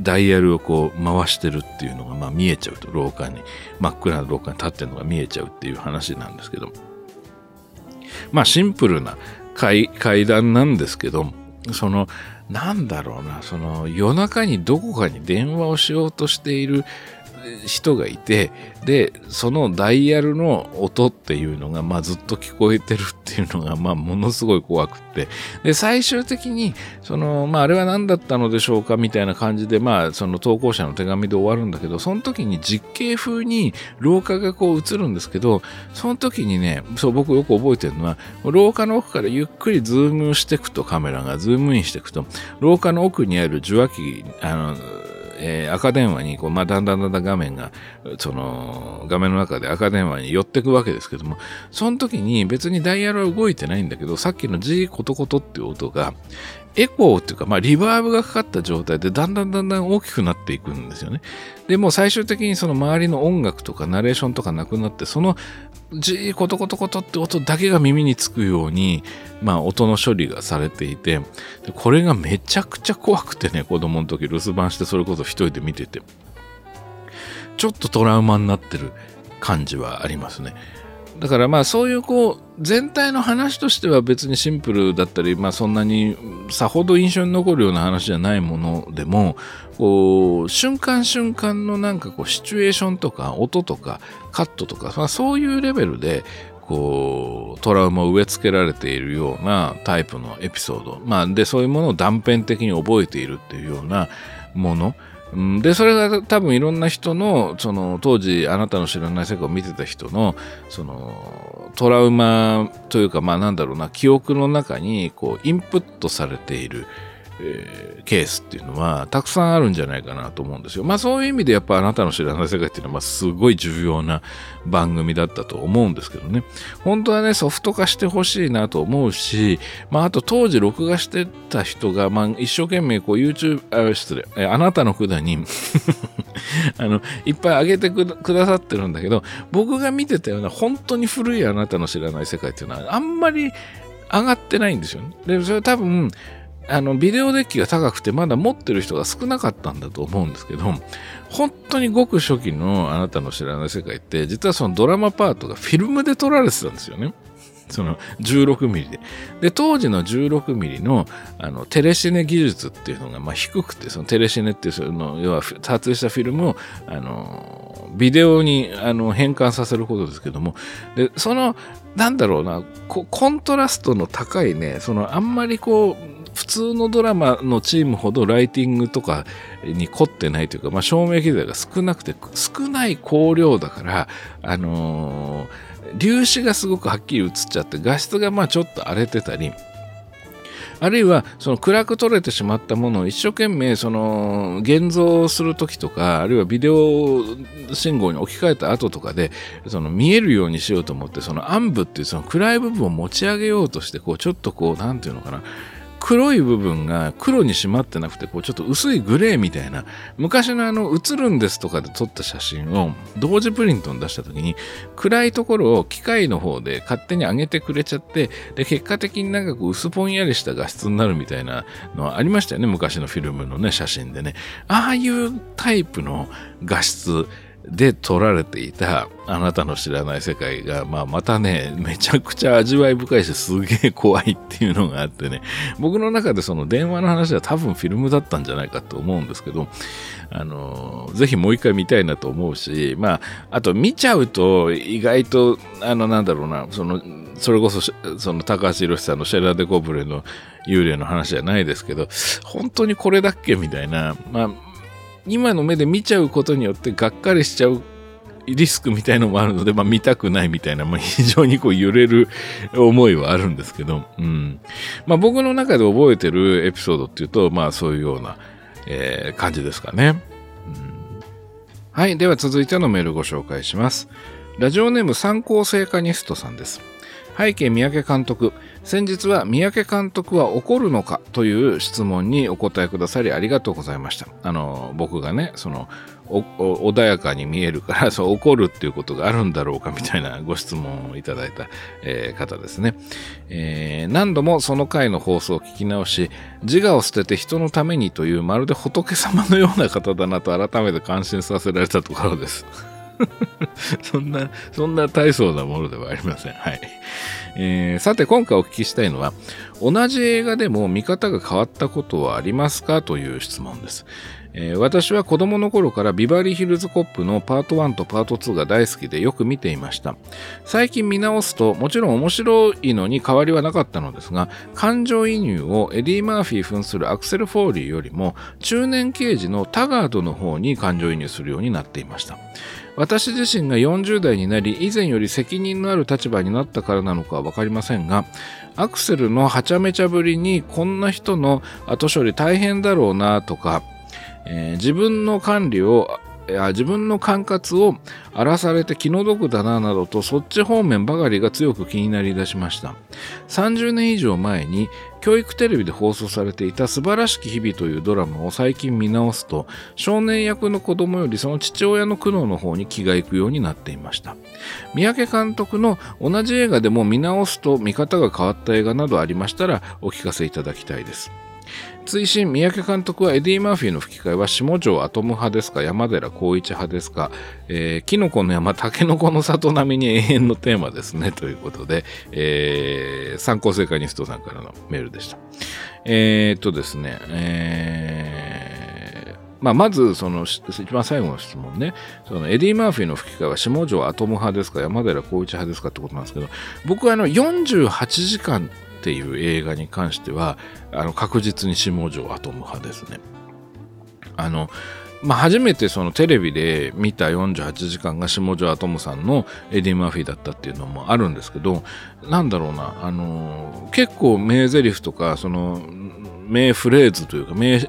ダイヤルをこう回してるっていうのがまあ見えちゃうと、廊下に、真っ暗な廊下に立ってるのが見えちゃうっていう話なんですけど、まあシンプルな階段なんですけど、その、なんだろうな、その夜中にどこかに電話をしようとしている人がいて、で、そのダイヤルの音っていうのが、まあずっと聞こえてるっていうのが、まあものすごい怖くって、で、最終的に、その、まああれは何だったのでしょうかみたいな感じで、まあその投稿者の手紙で終わるんだけど、その時に実景風に廊下がこう映るんですけど、その時にね、そう僕よく覚えてるのは、廊下の奥からゆっくりズームしていくとカメラがズームインしていくと、廊下の奥にある受話器、あの、えー、赤電話にこう、まあ、だんだんだんだん画面が、その、画面の中で赤電話に寄ってくわけですけども、その時に別にダイヤルは動いてないんだけど、さっきの G コトコトっていう音が、エコーっていうか、まあ、リバーブがかかった状態で、だんだんだんだん大きくなっていくんですよね。で、もう最終的にその周りの音楽とかナレーションとかなくなって、そのじーコトコトコトって音だけが耳につくように、まあ音の処理がされていて、これがめちゃくちゃ怖くてね、子供の時留守番してそれこそ一人で見てて、ちょっとトラウマになってる感じはありますね。だからまあそういうこう全体の話としては別にシンプルだったり、まあそんなにさほど印象に残るような話じゃないものでも、こう瞬間瞬間のなんかこうシチュエーションとか音とかカットとか、まあ、そういうレベルでこうトラウマを植え付けられているようなタイプのエピソード、まあ、でそういうものを断片的に覚えているっていうようなもの。で、それが多分いろんな人の、その当時あなたの知らない世界を見てた人の、そのトラウマというか、まあなんだろうな、記憶の中にこうインプットされている、え、ケースっていうのはたくさんあるんじゃないかなと思うんですよ。まあそういう意味でやっぱあなたの知らない世界っていうのはまあすごい重要な番組だったと思うんですけどね。本当はね、ソフト化してほしいなと思うし、まああと当時録画してた人が、まあ一生懸命こう YouTube、あ、失礼、あなたの管に あの、いっぱい上げてくださってるんだけど、僕が見てたような本当に古いあなたの知らない世界っていうのはあんまり上がってないんですよね。で、それ多分、あの、ビデオデッキが高くてまだ持ってる人が少なかったんだと思うんですけど、本当にごく初期のあなたの知らない世界って、実はそのドラマパートがフィルムで撮られてたんですよね。その16ミリで。で、当時の16ミリのあのテレシネ技術っていうのがまあ低くて、そのテレシネっていうその、要は撮影したフィルムを、あの、ビデオにあの変換させることですけども、で、その、なんだろうな、コントラストの高いね、そのあんまりこう、通のドラマのチームほどライティングとかに凝ってないというか、まあ、照明機材が少なくて、少ない光量だから、あのー、粒子がすごくはっきり映っちゃって、画質がまあちょっと荒れてたり、あるいは、その暗く撮れてしまったものを一生懸命、その、現像するときとか、あるいはビデオ信号に置き換えた後とかで、その見えるようにしようと思って、その暗部っていうその暗い部分を持ち上げようとして、こう、ちょっとこう、なんていうのかな、黒い部分が黒に締まってなくて、こうちょっと薄いグレーみたいな、昔のあの、映るんですとかで撮った写真を同時プリントに出した時に、暗いところを機械の方で勝手に上げてくれちゃって、で、結果的になんかこう薄ぼんやりした画質になるみたいなのはありましたよね、昔のフィルムのね、写真でね。ああいうタイプの画質、で撮られていたあなたの知らない世界が、まあ、またね、めちゃくちゃ味わい深いし、すげえ怖いっていうのがあってね、僕の中でその電話の話は多分フィルムだったんじゃないかと思うんですけど、あの、ぜひもう一回見たいなと思うし、まあ、あと見ちゃうと意外と、あの、なんだろうな、その、それこそ、その高橋宏さんのシェラデコブレの幽霊の話じゃないですけど、本当にこれだっけみたいな、まあ、今の目で見ちゃうことによってがっかりしちゃうリスクみたいのもあるので、まあ、見たくないみたいな、まあ、非常にこう揺れる思いはあるんですけど、うん。まあ、僕の中で覚えてるエピソードっていうと、まあ、そういうような、えー、感じですかね、うん。はい。では続いてのメールご紹介します。ラジオネーム参考成果ニストさんです。背景三宅監督。先日は三宅監督は怒るのかという質問にお答えくださりありがとうございました。あの、僕がね、その、穏やかに見えるから、そう怒るっていうことがあるんだろうかみたいな ご質問をいただいた、えー、方ですね、えー、何度もその回の放送を聞き直し、自我を捨てて人のためにというまるで仏様のような方だなと改めて感心させられたところです。そんな、そんな大層なものではありません。はい。えー、さて、今回お聞きしたいのは、同じ映画でも見方が変わったことはありますかという質問です。えー、私は子供の頃からビバリーヒルズコップのパート1とパート2が大好きでよく見ていました。最近見直すともちろん面白いのに変わりはなかったのですが、感情移入をエディ・マーフィー扮するアクセル・フォーリーよりも中年刑事のタガードの方に感情移入するようになっていました。私自身が40代になり以前より責任のある立場になったからなのかは分かりませんがアクセルのはちゃめちゃぶりにこんな人の後処理大変だろうなとかえー、自分の管理を自分の管轄を荒らされて気の毒だななどとそっち方面ばかりが強く気になりだしました。30年以上前に教育テレビで放送されていた素晴らしき日々というドラマを最近見直すと少年役の子供よりその父親の苦悩の方に気が行くようになっていました。三宅監督の同じ映画でも見直すと見方が変わった映画などありましたらお聞かせいただきたいです。追伸三宅監督はエディ・マーフィーの吹き替えは下條アトム派ですか山寺宏一派ですか、えー、キノコの山タケノコの里並みに永遠のテーマですね。ということで、えー、参考正解ニストさんからのメールでした。えー、っとですねえーまあ、まず、その、一番最後の質問ね。その、エディ・マーフィーの吹き替えは、下條アトム派ですか山寺宏一派ですかってことなんですけど、僕はあの、48時間っていう映画に関してはあの確実に下條アトム派ですね。あのまあ、初めてそのテレビで見た48時間が下條アトムさんのエディ・マフィーだったっていうのもあるんですけどなんだろうなあの結構名台詞とかその名フレーズというか名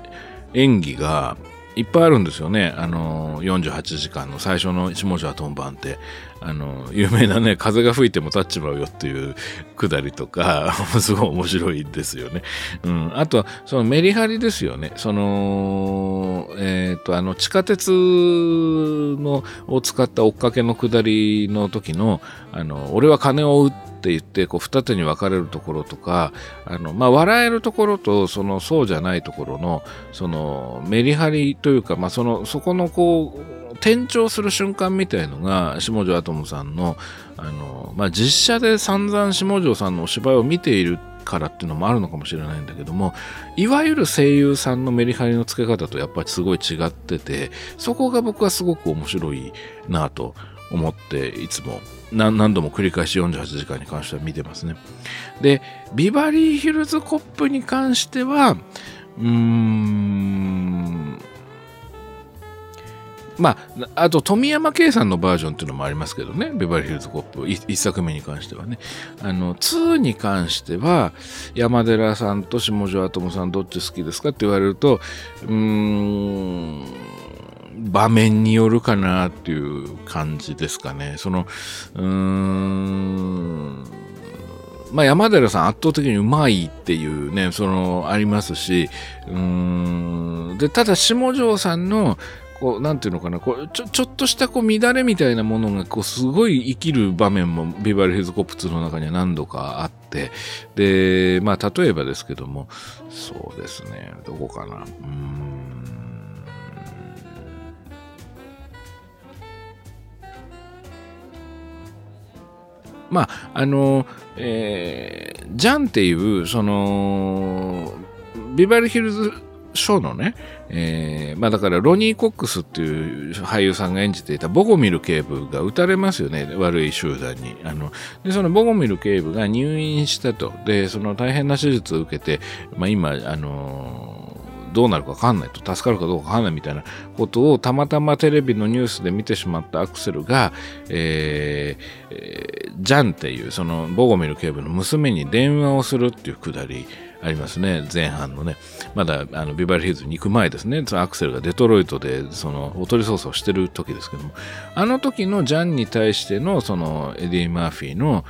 演技がいっぱいあるんですよね。あの、48時間の最初の下條トンバンって、あの、有名なね、風が吹いても立っちまうよっていうくだりとか、すごい面白いですよね。うん。あとは、そのメリハリですよね。その、えっ、ー、と、あの、地下鉄の、を使った追っかけのくだりの時の、あの、俺は金を売ってって言ってこう二手に分かれるところとかあの、まあ、笑えるところとそのそうじゃないところのそのメリハリというか、まあ、そのそこのこう転調する瞬間みたいのが下條アトムさんのあの、まあ、実写で散々下條さんのお芝居を見ているからっていうのもあるのかもしれないんだけどもいわゆる声優さんのメリハリの付け方とやっぱりすごい違っててそこが僕はすごく面白いなと思っていつも何度も繰り返し48時間に関しては見てますね。で、ビバリーヒルズコップに関しては、うーん、まあ、あと富山圭さんのバージョンっていうのもありますけどね、ビバリーヒルズコップ、1作目に関してはね。あの、2に関しては、山寺さんと下條アトムさんどっち好きですかって言われると、うーん、場面によるかなっていう感じですかね。その、うーん、まあ、山寺さん圧倒的にうまいっていうね、その、ありますし、うーん、で、ただ、下條さんの、こう、なんていうのかな、こう、ちょ、ちょっとしたこう乱れみたいなものが、こう、すごい生きる場面も、ビバリーヒズコップ2の中には何度かあって、で、まあ、例えばですけども、そうですね、どこかな、うーん、まあ、あの、えー、ジャンっていう、その、ビバリヒルズショーのね、えー、まあだからロニー・コックスっていう俳優さんが演じていたボゴミル警部が撃たれますよね、悪い集団に。あの、で、そのボゴミル警部が入院したと。で、その大変な手術を受けて、まあ今、あのーどうなるか分かんないと助かるかどうか分かんないみたいなことをたまたまテレビのニュースで見てしまったアクセルが、えーえー、ジャンっていうそのボゴミル警部の娘に電話をするっていうくだりありますね。前半のね。まだあのビバリーヒルズに行く前ですね。アクセルがデトロイトでそのおとり捜査をしてる時ですけども。あの時のジャンに対してのそのエディ・マーフィーの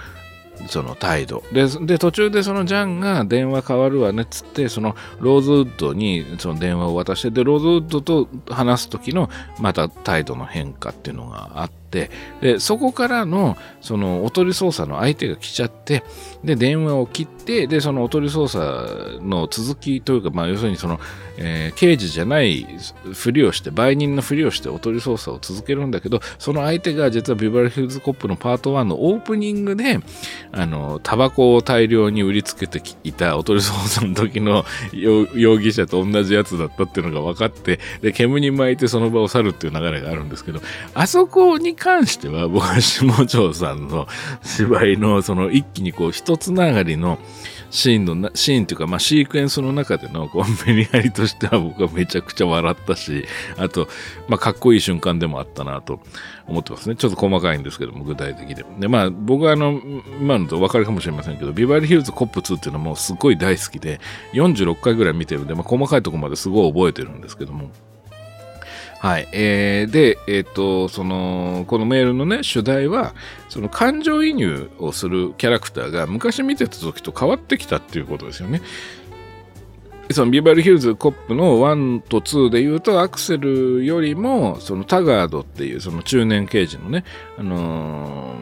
その態度。でで途中でそのジャンが電話代わるわねっつってそのローズウッドにその電話を渡してでローズウッドと話す時のまた態度の変化っていうのがあってでそこからのそのおとり捜査の相手が来ちゃってで電話を切ってでそのおとり捜査の続きというか、まあ、要するにその、えー、刑事じゃないふりをして売人のふりをしておとり捜査を続けるんだけどその相手が実はビバリーヒルズコップのパート1のオープニングであのタバコを大量に売りつけていたおとり捜査の時の容疑者と同じやつだったっていうのが分かってで煙に巻いてその場を去るっていう流れがあるんですけどあそこに関しては僕は下條さんの芝居のその一気にこう一つながりのシーンのシーンというか、まあ、シークエンスの中でのこうメリハリとしては僕はめちゃくちゃ笑ったし、あと、まあ、かっこいい瞬間でもあったなと思ってますね。ちょっと細かいんですけども、具体的で。で、まあ、僕はあの、今のとお分かるかもしれませんけど、ビバリーヒルズコップ2っていうのもうすごい大好きで、46回ぐらい見てるんで、まあ、細かいとこまですごい覚えてるんですけども、はい。えー、で、えっ、ー、と、その、このメールのね、主題は、その感情移入をするキャラクターが昔見てた時と変わってきたっていうことですよね。そのビバリーヒルズコップの1と2で言うと、アクセルよりも、そのタガードっていう、その中年刑事のね、あの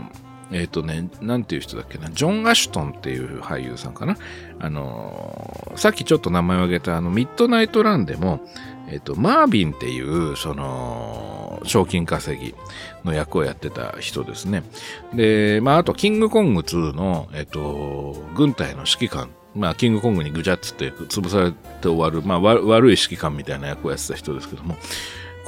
ー、えっ、とね、なんていう人だっけな、ジョン・アシュトンっていう俳優さんかな。あのー、さっきちょっと名前を挙げた、あの、ミッドナイト・ランでも、えっ、と、マービンっていう、その、賞金稼ぎの役をやってた人ですね。で、まあ、あと、キングコング2の、えっ、と、軍隊の指揮官、まあ、キングコングにぐちゃっつって潰されて終わる、まあ、悪い指揮官みたいな役をやってた人ですけども、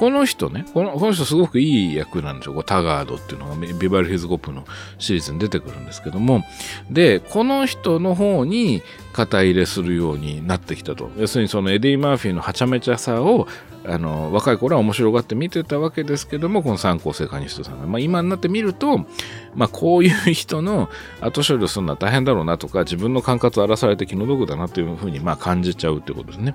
この人ね、このこの人すごくいい役なんですよ。こうタガードっていうのがビバルヒズコップのシリーズに出てくるんですけども、で、この人の方に肩入れするようになってきたと。要するにそのエディ・マーフィーのはちゃめちゃさをあの若い頃は面白がって見てたわけですけどもこの三校生カニストさんが、まあ、今になってみると、まあ、こういう人の後処理をするのは大変だろうなとか自分の管轄を荒らされて気の毒だなというふうにまあ感じちゃうってことですね。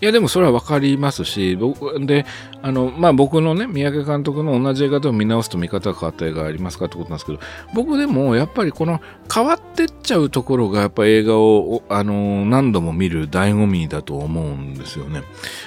いや、でもそれはわかりますし、僕、で、あの、まあ僕のね、三宅監督の同じ映画でも見直すと見方が変わった映画ありますかってことなんですけど、僕でもやっぱりこの変わってっちゃうところがやっぱ映画を、あの、何度も見る醍醐味だと思うんですよね。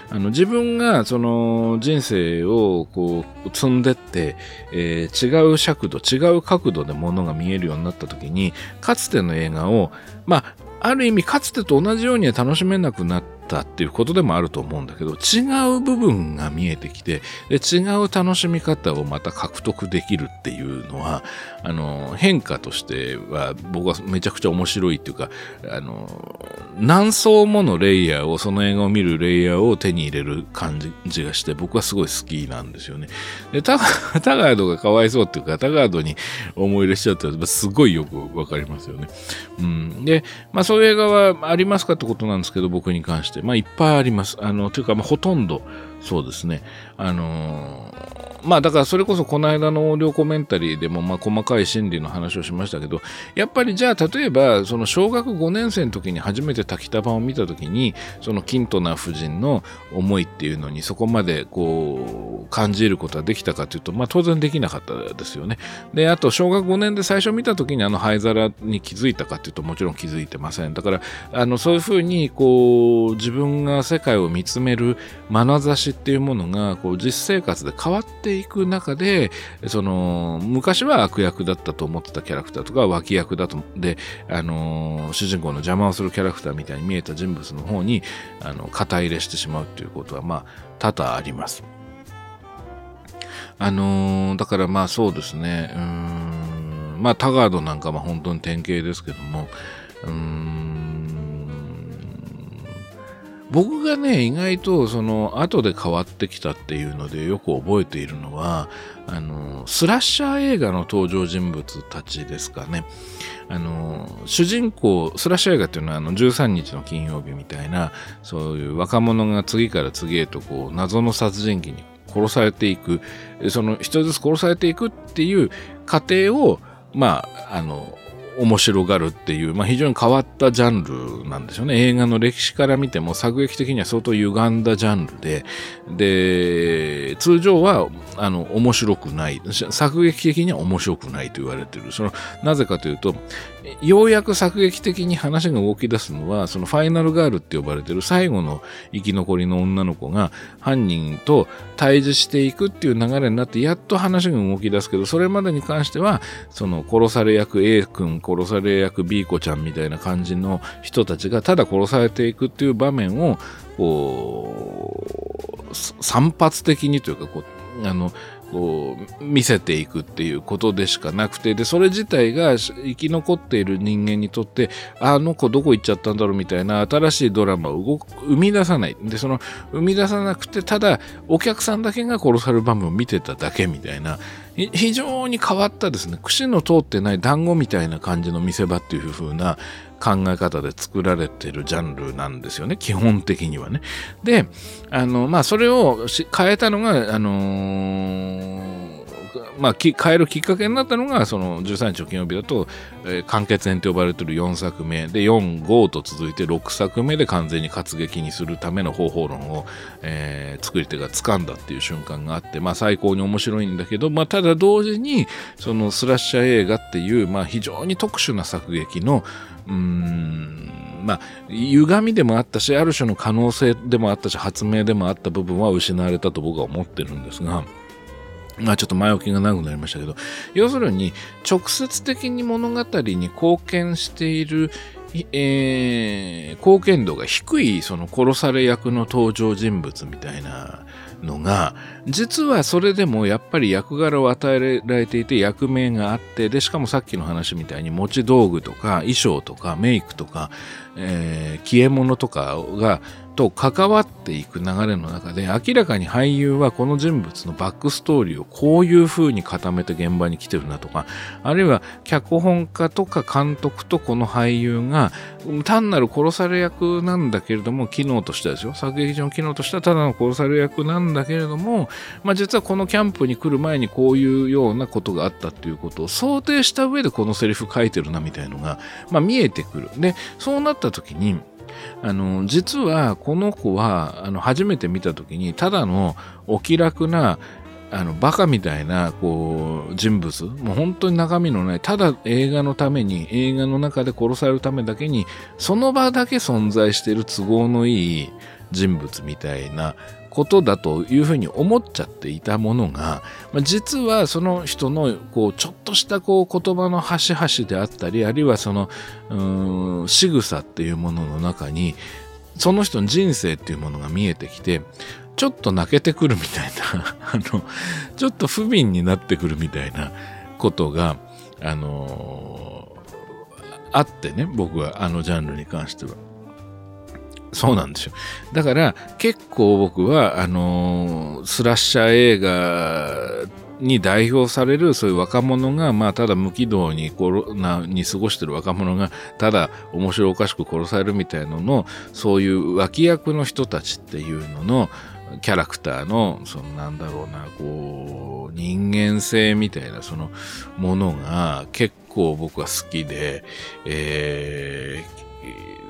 あの、自分がその人生をこう積んでって、えー、違う尺度、違う角度で物が見えるようになった時に、かつての映画を、まあ、ある意味かつてと同じようには楽しめなくなってたっていうことでもあると思うんだけど違う部分が見えてきてで違う楽しみ方をまた獲得できるっていうのはあの変化としては僕はめちゃくちゃ面白いっていうかあの何層ものレイヤーをその映画を見るレイヤーを手に入れる感じがして僕はすごい好きなんですよね。でタガードがかわいそうっていうかタガードに思い入れしちゃったらすごいよくわかりますよね。うん、で、まあそういう映画はありますかってことなんですけど、僕に関して。まあ、いっぱいあります。あの、というか、まあ、ほとんど、そうですね。あのー、まあ、だからそれこそこの間のオーディオコメンタリーでも、まあ、細かい心理の話をしましたけど、やっぱりじゃあ、例えば、その小学5年生の時に初めて滝田版を見た時に、そのキントナ夫人の思いっていうのにそこまで、こう感じることはできたかというと、まあ、当然できなかったですよね。で、あと、小学5年で最初見た時にあの灰皿に気づいたかというと、もちろん気づいてません。だから、あの、そういうふうに、こう、自分が世界を見つめる眼差しっていうものが、こう、実生活で変わってていく中で、その、昔は悪役だったと思ってたキャラクターとか、脇役だと、で、あの、主人公の邪魔をするキャラクターみたいに見えた人物の方に、あの、肩入れしてしまうっていうことは、まあ、多々あります。あのー、だからまあそうですね、うん、まあタガードなんかは本当に典型ですけども、うん、僕がね、意外とその後で変わってきたっていうのでよく覚えているのは、あの、スラッシャー映画の登場人物たちですかね。あの、主人公、スラッシュ映画っていうのはあの13日の金曜日みたいな、そういう若者が次から次へとこう謎の殺人鬼に殺されていく、その一人ずつ殺されていくっていう過程を、まあ、あの、面白がるっていう、まあ、非常に変わったジャンルなんですよね。映画の歴史から見ても作劇的には相当歪んだジャンルで、で、通常は、あの、面白くない。作劇的には面白くないと言われてる。その、なぜかというと、ようやく作劇的に話が動き出すのは、そのファイナルガールって呼ばれてる最後の生き残りの女の子が犯人と対峙していくっていう流れになって、やっと話が動き出すけど、それまでに関しては、その殺され役 A 君、殺され役 B 子ちゃんみたいな感じの人たちがただ殺されていくっていう場面を、こう、散発的にというか、こう、あの、こう見せていくっていうことでしかなくてでそれ自体が生き残っている人間にとってあの子どこ行っちゃったんだろうみたいな新しいドラマを動生み出さない。でその生み出さなくてただお客さんだけが殺される場面を見てただけみたいな。非常に変わったですね。串の通ってない団子みたいな感じの見せ場っていう風な考え方で作られてるジャンルなんですよね、基本的にはね。で、あの、まあ、それを変えたのが、あのーまあ、変えるきっかけになったのが、その13日の金曜日だと、えー、完結編と呼ばれている4作目で、4、5と続いて6作目で完全に活劇にするための方法論を、えー、作り手が掴んだっていう瞬間があって、まあ最高に面白いんだけど、まあただ同時に、そのスラッシャー映画っていう、まあ非常に特殊な作劇の、うーん、まあ、歪みでもあったし、ある種の可能性でもあったし、発明でもあった部分は失われたと僕は思ってるんですが、まあちょっと前置きが長くなりましたけど、要するに直接的に物語に貢献している、えー、貢献度が低いその殺され役の登場人物みたいなのが、実はそれでもやっぱり役柄を与えられていて役名があって、で、しかもさっきの話みたいに持ち道具とか衣装とかメイクとか、えー、消え物とかがと関わっていく流れの中で明らかに俳優はこの人物のバックストーリーをこういう風に固めて現場に来てるなとかあるいは脚本家とか監督とこの俳優が単なる殺され役なんだけれども機能としてはですよ。作劇上の機能としてはただの殺され役なんだけれども、まあ、実はこのキャンプに来る前にこういうようなことがあったっていうことを想定した上でこのセリフ書いてるなみたいのが、まあ、見えてくる。でそうなった時にあの実はこの子はあの初めて見た時にただのお気楽なあのバカみたいなこう人物もう本当に中身のないただ映画のために映画の中で殺されるためだけにその場だけ存在している都合のいい人物みたいなことだというふうに思っちゃっていたものが、実はその人のこうちょっとしたこう言葉の端々であったりあるいはそのうん仕草っていうものの中にその人の人生っていうものが見えてきてちょっと泣けてくるみたいな あのちょっと不憫になってくるみたいなことがあのー、あってね僕はあのジャンルに関しては。そうなんですよ。だから結構僕はあのー、スラッシャー映画に代表されるそういう若者が、まあ、ただ無軌道にコロナに過ごしてる若者がただ面白おかしく殺されるみたいなののそういう脇役の人たちっていうののキャラクターのそのなんだろうなこう人間性みたいなそのものが結構僕は好きで、えー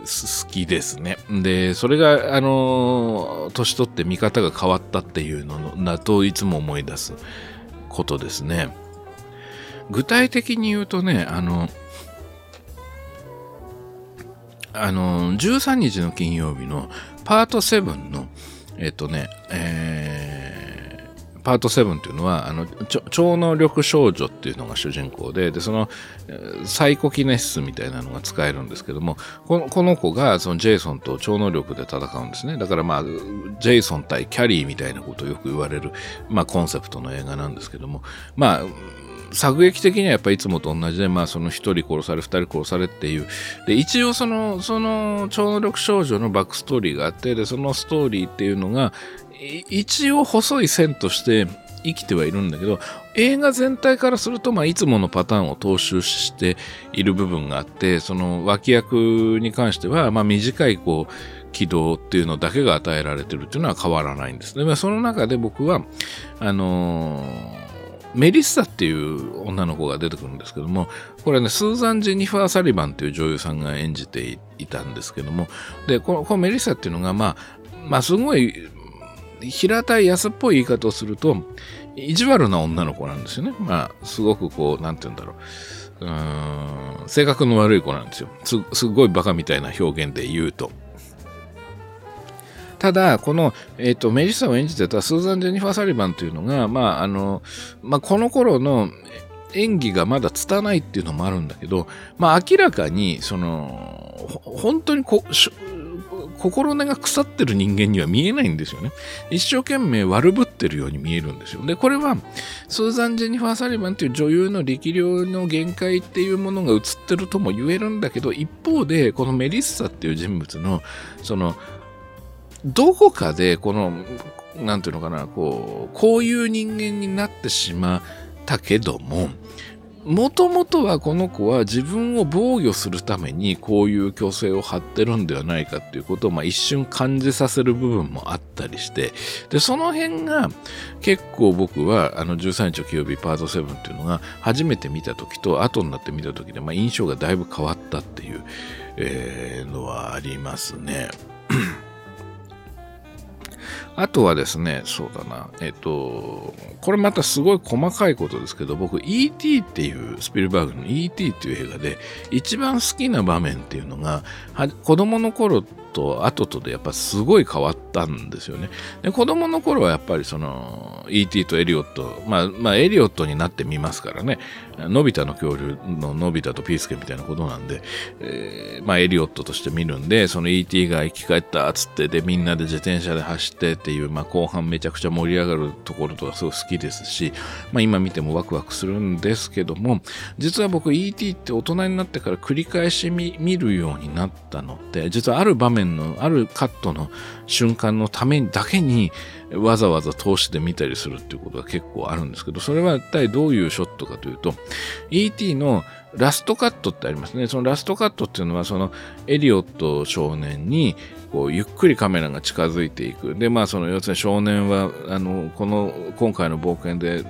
好きですね。で、それが、あの、年取って見方が変わったっていうのだといつも思い出すことですね。具体的に言うとね、あの、あの、13日の金曜日のパート7の、えっとね、えー、パート7っていうのは、あの、超能力少女っていうのが主人公で、で、その、サイコキネシスみたいなのが使えるんですけども、このこの子がそのジェイソンと超能力で戦うんですね。だからまあ、ジェイソン対キャリーみたいなことをよく言われる、まあコンセプトの映画なんですけども、まあ、作劇的にはやっぱりいつもと同じで、まあその一人殺され、二人殺されっていう。で、一応その、その超能力少女のバックストーリーがあって、で、そのストーリーっていうのが、一応細い線として生きてはいるんだけど、映画全体からすると、まあ、いつものパターンを踏襲している部分があって、その脇役に関しては、まあ、短い、こう、軌道っていうのだけが与えられてるっていうのは変わらないんですね。まあその中で僕は、あのーメリッサっていう女の子が出てくるんですけども、これね、スーザン・ジェニファー・サリバンっていう女優さんが演じていたんですけども、で、このメリッサっていうのが、まあ、まあ、すごい、平たい安っぽい言い方をすると、意地悪な女の子なんですよね。まあ、すごくこう、なんて言うんだろう。うん、性格の悪い子なんですよ。す、すごいバカみたいな表現で言うと。ただ、この、えっ、ー、と、メリッサを演じてたスーザン・ジェニファー・サリバンというのが、まあ、あの、まあ、この頃の演技がまだ拙いっていうのもあるんだけど、まあ、明らかに、その、本当にこ心根が腐ってる人間には見えないんですよね。一生懸命悪ぶってるように見えるんですよ。で、これは、スーザン・ジェニファー・サリバンという女優の力量の限界っていうものが映ってるとも言えるんだけど、一方で、このメリッサっていう人物の、その、どこかでこの、なんていうのかな、こう、こういう人間になってしまったけども、もともとはこの子は自分を防御するためにこういう虚勢を張ってるんではないかっていうことをまあ一瞬感じさせる部分もあったりして、で、その辺が結構僕はあの13日金曜日パート7っていうのが初めて見た時と後になって見た時でまあ印象がだいぶ変わったっていう、のはありますね。あとはですね、そうだな、えっと、これまたすごい細かいことですけど、僕 E.T. っていう、スピルバーグの E.T. っていう映画で、一番好きな場面っていうのが、子供の頃と後とでやっぱすごい変わったんですよね。で子供の頃はやっぱりその E.T. とエリオット、まあ、まあ、エリオットになってみますからね、のび太の恐竜ののび太とピースケみたいなことなんで、えー、まあエリオットとして見るんで、その E.T. が生き返ったっつって、で、みんなで自転車で走ってっていう、まあ後半めちゃくちゃ盛り上がるところとかすごい好きですし、まあ今見てもワクワクするんですけども、実は僕 E.T. って大人になってから繰り返し見るようになったのって、実はある場面の、あるカットの瞬間のためだけに、わざわざ通しで見たりするっていうことが結構あるんですけど、それは一体どういうショットかというと、E.T. のラストカットってありますね。そのラストカットっていうのは、そのエリオット少年に、こう、ゆっくりカメラが近づいていく。で、まあ、その、要するに少年は、あの、この、今回の冒険で、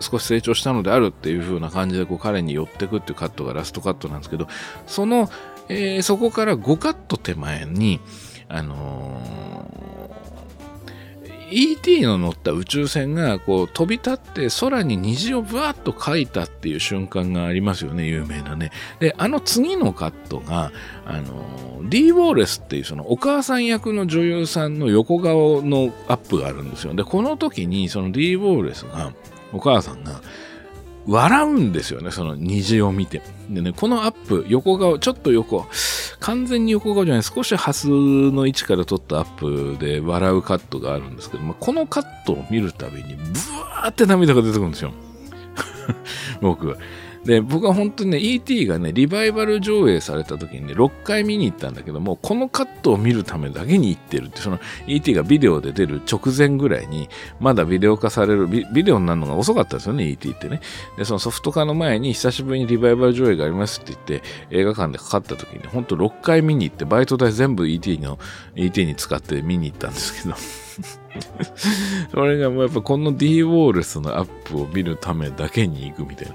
少し成長したのであるっていう風な感じで、こう、彼に寄ってくっていうカットがラストカットなんですけど、その、えー、そこから5カット手前に、あのー ET の乗った宇宙船がこう飛び立って空に虹をぶわっと描いたっていう瞬間がありますよね、有名なね。で、あの次のカットが、あの、D ウォーレスっていうそのお母さん役の女優さんの横顔のアップがあるんですよ。で、この時にその D ウォーレスが、お母さんが、笑うんですよね、その虹を見て。でね、このアップ、横顔、ちょっと横、完全に横顔じゃない、少しハスの位置から撮ったアップで笑うカットがあるんですけどまあ、このカットを見るたびに、ブワーって涙が出てくるんですよ。僕は。で、僕は本当にね、E.T. がね、リバイバル上映された時にね、6回見に行ったんだけども、このカットを見るためだけに行ってるって、その E.T. がビデオで出る直前ぐらいに、まだビデオ化されるビ、ビデオになるのが遅かったですよね、E.T. ってね。で、そのソフト化の前に久しぶりにリバイバル上映がありますって言って、映画館でかかった時に、ほんと6回見に行って、バイト代全部 E.T. の、E.T. に使って見に行ったんですけど。それがもうやっぱこの D ウォールスのアップを見るためだけに行くみたいな。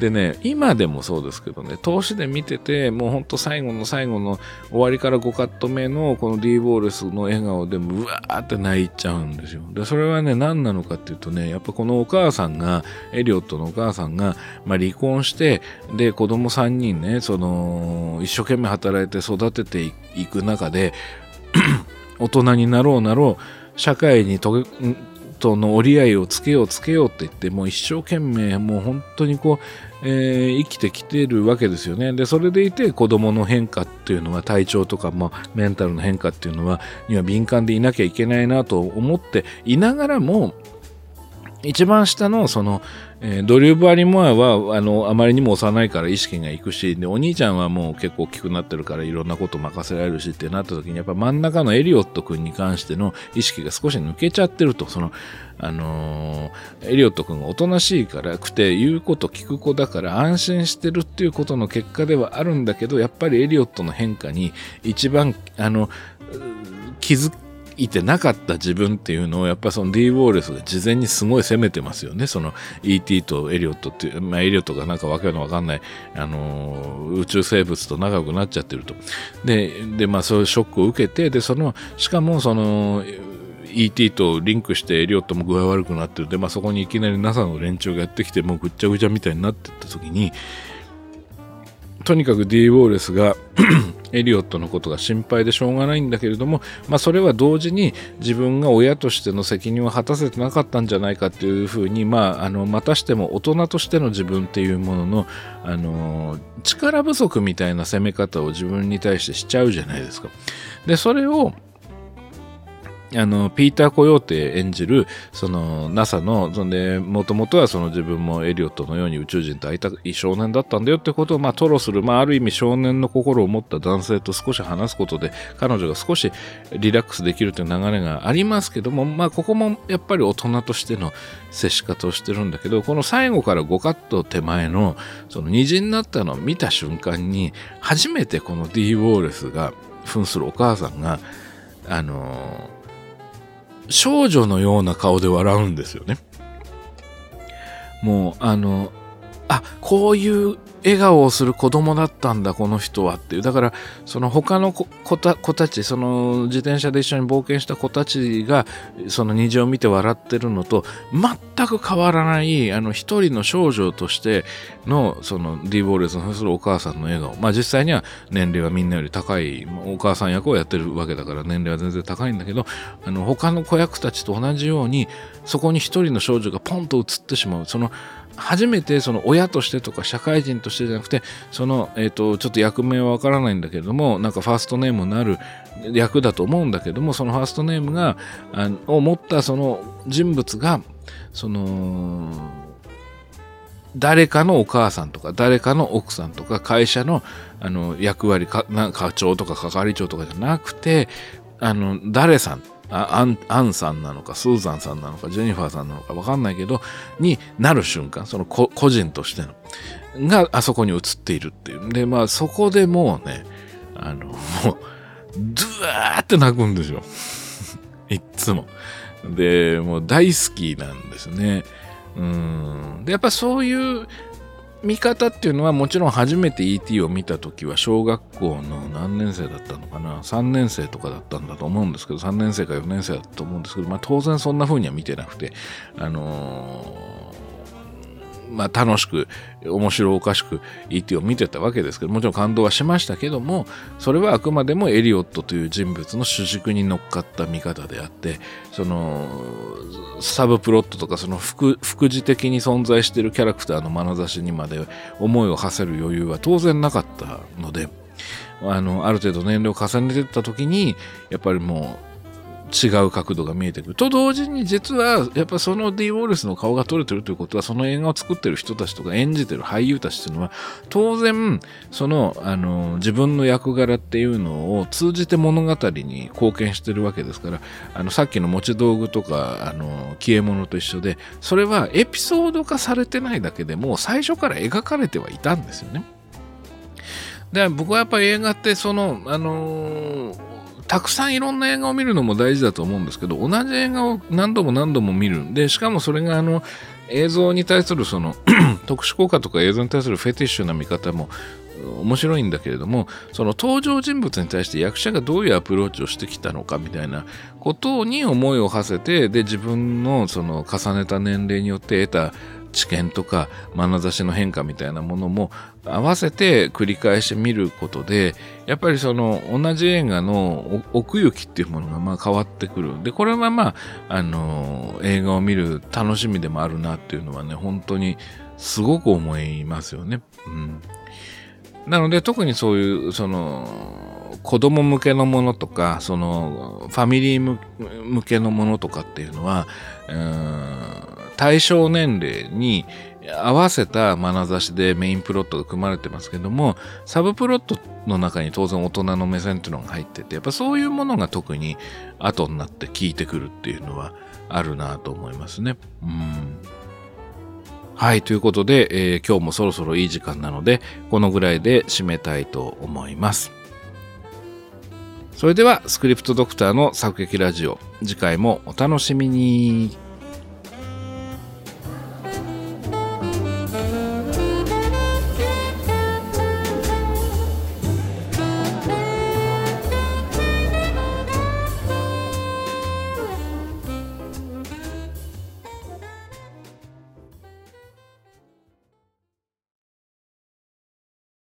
でね、今でもそうですけどね、投資で見てて、もうほんと最後の最後の終わりから5カット目のこの D ボーレスの笑顔でもうわーって泣いちゃうんですよ。で、それはね、何なのかっていうとね、やっぱこのお母さんが、エリオットのお母さんが、まあ離婚して、で、子供3人ね、その、一生懸命働いて育てていく中で、大人になろうなろう、社会にととの折り合いをつけようつけようって言ってもう一生懸命もう本当にこう、えー、生きてきてるわけですよね。でそれでいて子供の変化っていうのは体調とか、まあ、メンタルの変化っていうのはには敏感でいなきゃいけないなと思っていながらも一番下のその、えー、ドリュー・バリモアはあのあまりにも幼いから意識がいくしでお兄ちゃんはもう結構大きくなってるからいろんなこと任せられるしってなった時にやっぱ真ん中のエリオット君に関しての意識が少し抜けちゃってるとそのあのー、エリオット君がおとなしいからくて言うこと聞く子だから安心してるっていうことの結果ではあるんだけどやっぱりエリオットの変化に一番あの気づいてなかった自分っていうのをやっぱその D ウォーレスが事前にすごい責めてますよね。その ET とエリオットっていう、まあエリオットがなんかわけのわかんない、あのー、宇宙生物と仲良くなっちゃってると。で、で、まあそういうショックを受けて、で、その、しかもその、ET とリンクしてエリオットも具合悪くなってるで、まあ、そこにいきなり NASA の連中がやってきてもうぐっちゃぐちゃみたいになってった時にとにかく D ウォーレスが エリオットのことが心配でしょうがないんだけれども、まあ、それは同時に自分が親としての責任を果たせてなかったんじゃないかっていうふうに、まあ、あのまたしても大人としての自分っていうものの、あの力不足みたいな攻め方を自分に対してしちゃうじゃないですか。でそれをあの、ピーター・コヨーテ演じる、その NASA の、そんで、もともとはその自分もエリオットのように宇宙人と会いたい少年だったんだよってことを、まあ、吐露する、まあ、ある意味少年の心を持った男性と少し話すことで、彼女が少しリラックスできるという流れがありますけども、まあ、ここもやっぱり大人としての接し方をしてるんだけど、この最後から5カット手前の、その虹になったのを見た瞬間に、初めてこの D・ ウォーレスが、扮するお母さんが、あの少女のような顔で笑うんですよね。もう、あの、あ、こういう笑顔をする子供だったんだ、この人はっていう。だから、その他の子た子たち、その自転車で一緒に冒険した子たちが、その虹を見て笑ってるのと、全く変わらない、あの、一人の少女としての、その、ディーボーレスのするお母さんの笑顔。まあ実際には年齢はみんなより高い、お母さん役をやってるわけだから年齢は全然高いんだけど、あの、他の子役たちと同じように、そこに一人の少女がポンと映ってしまう。その、初めてその親としてとか社会人としてじゃなくてその、えーと、ちょっと役名はわからないんだけれどもなんかファーストネームになる役だと思うんだけどもそのファーストネームがあを持ったその人物がその誰かのお母さんとか誰かの奥さんとか会社のあの役割か課長とか係長とかじゃなくてあの誰さんアンアンさんなのかスーザンさんなのかジェニファーさんなのか分かんないけどになる瞬間その個人としてのがあそこに映っているっていう。でまあそこでもうねあのもうドゥワーって泣くんですよ。いっつも。でもう大好きなんですね。うん。でやっぱそういう見方っていうのはもちろん初めて ET を見た時は小学校の何年生だったのかな？3年生とかだったんだと思うんですけど3年生か4年生だったと思うんですけど、まあ、当然そんな風には見てなくてあのーまあ、楽しく面白おかしく ET を見てたわけですけどもちろん感動はしましたけどもそれはあくまでもエリオットという人物の主軸に乗っかった見方であってそのサブプロットとかその副副次的に存在しているキャラクターの眼差しにまで思いを馳せる余裕は当然なかったのであのある程度年齢を重ねていった時にやっぱりもう違う角度が見えてくる。と同時に実はやっぱその D・ ウォルスの顔が撮れてるということはその映画を作ってる人たちとか演じてる俳優たちっていうのは当然そのあの自分の役柄っていうのを通じて物語に貢献してるわけですからあのさっきの持ち道具とかあの消え物と一緒でそれはエピソード化されてないだけでも最初から描かれてはいたんですよね。で僕はやっぱり映画ってその、あのーたくさんいろんな映画を見るのも大事だと思うんですけど同じ映画を何度も何度も見る。でしかもそれがあの映像に対するその 特殊効果とか映像に対するフェティッシュな見方も面白いんだけれどもその登場人物に対して役者がどういうアプローチをしてきたのかみたいなことに思いを馳せてで自分のその重ねた年齢によって得た知見とか眼差しの変化みたいなものも合わせて繰り返し見ることでやっぱりその同じ映画の奥行きっていうものがまあ変わってくるでこれはまああの映画を見る楽しみでもあるなっていうのはね本当にすごく思いますよね。うん、なので特にそういうその子供向けのものとかそのファミリー向けのものとかっていうのはうーん対象年齢に合わせた眼差しでメインプロットが組まれてますけどもサブプロットの中に当然大人の目線っていうのが入っててやっぱそういうものが特に後になって効いてくるっていうのはあるなと思いますね。うんはい、ということで、えー、今日もそろそろいい時間なので、このぐらいで締めたいと思います。それでは、スクリプトドクターの作劇ラジオ、次回もお楽しみに。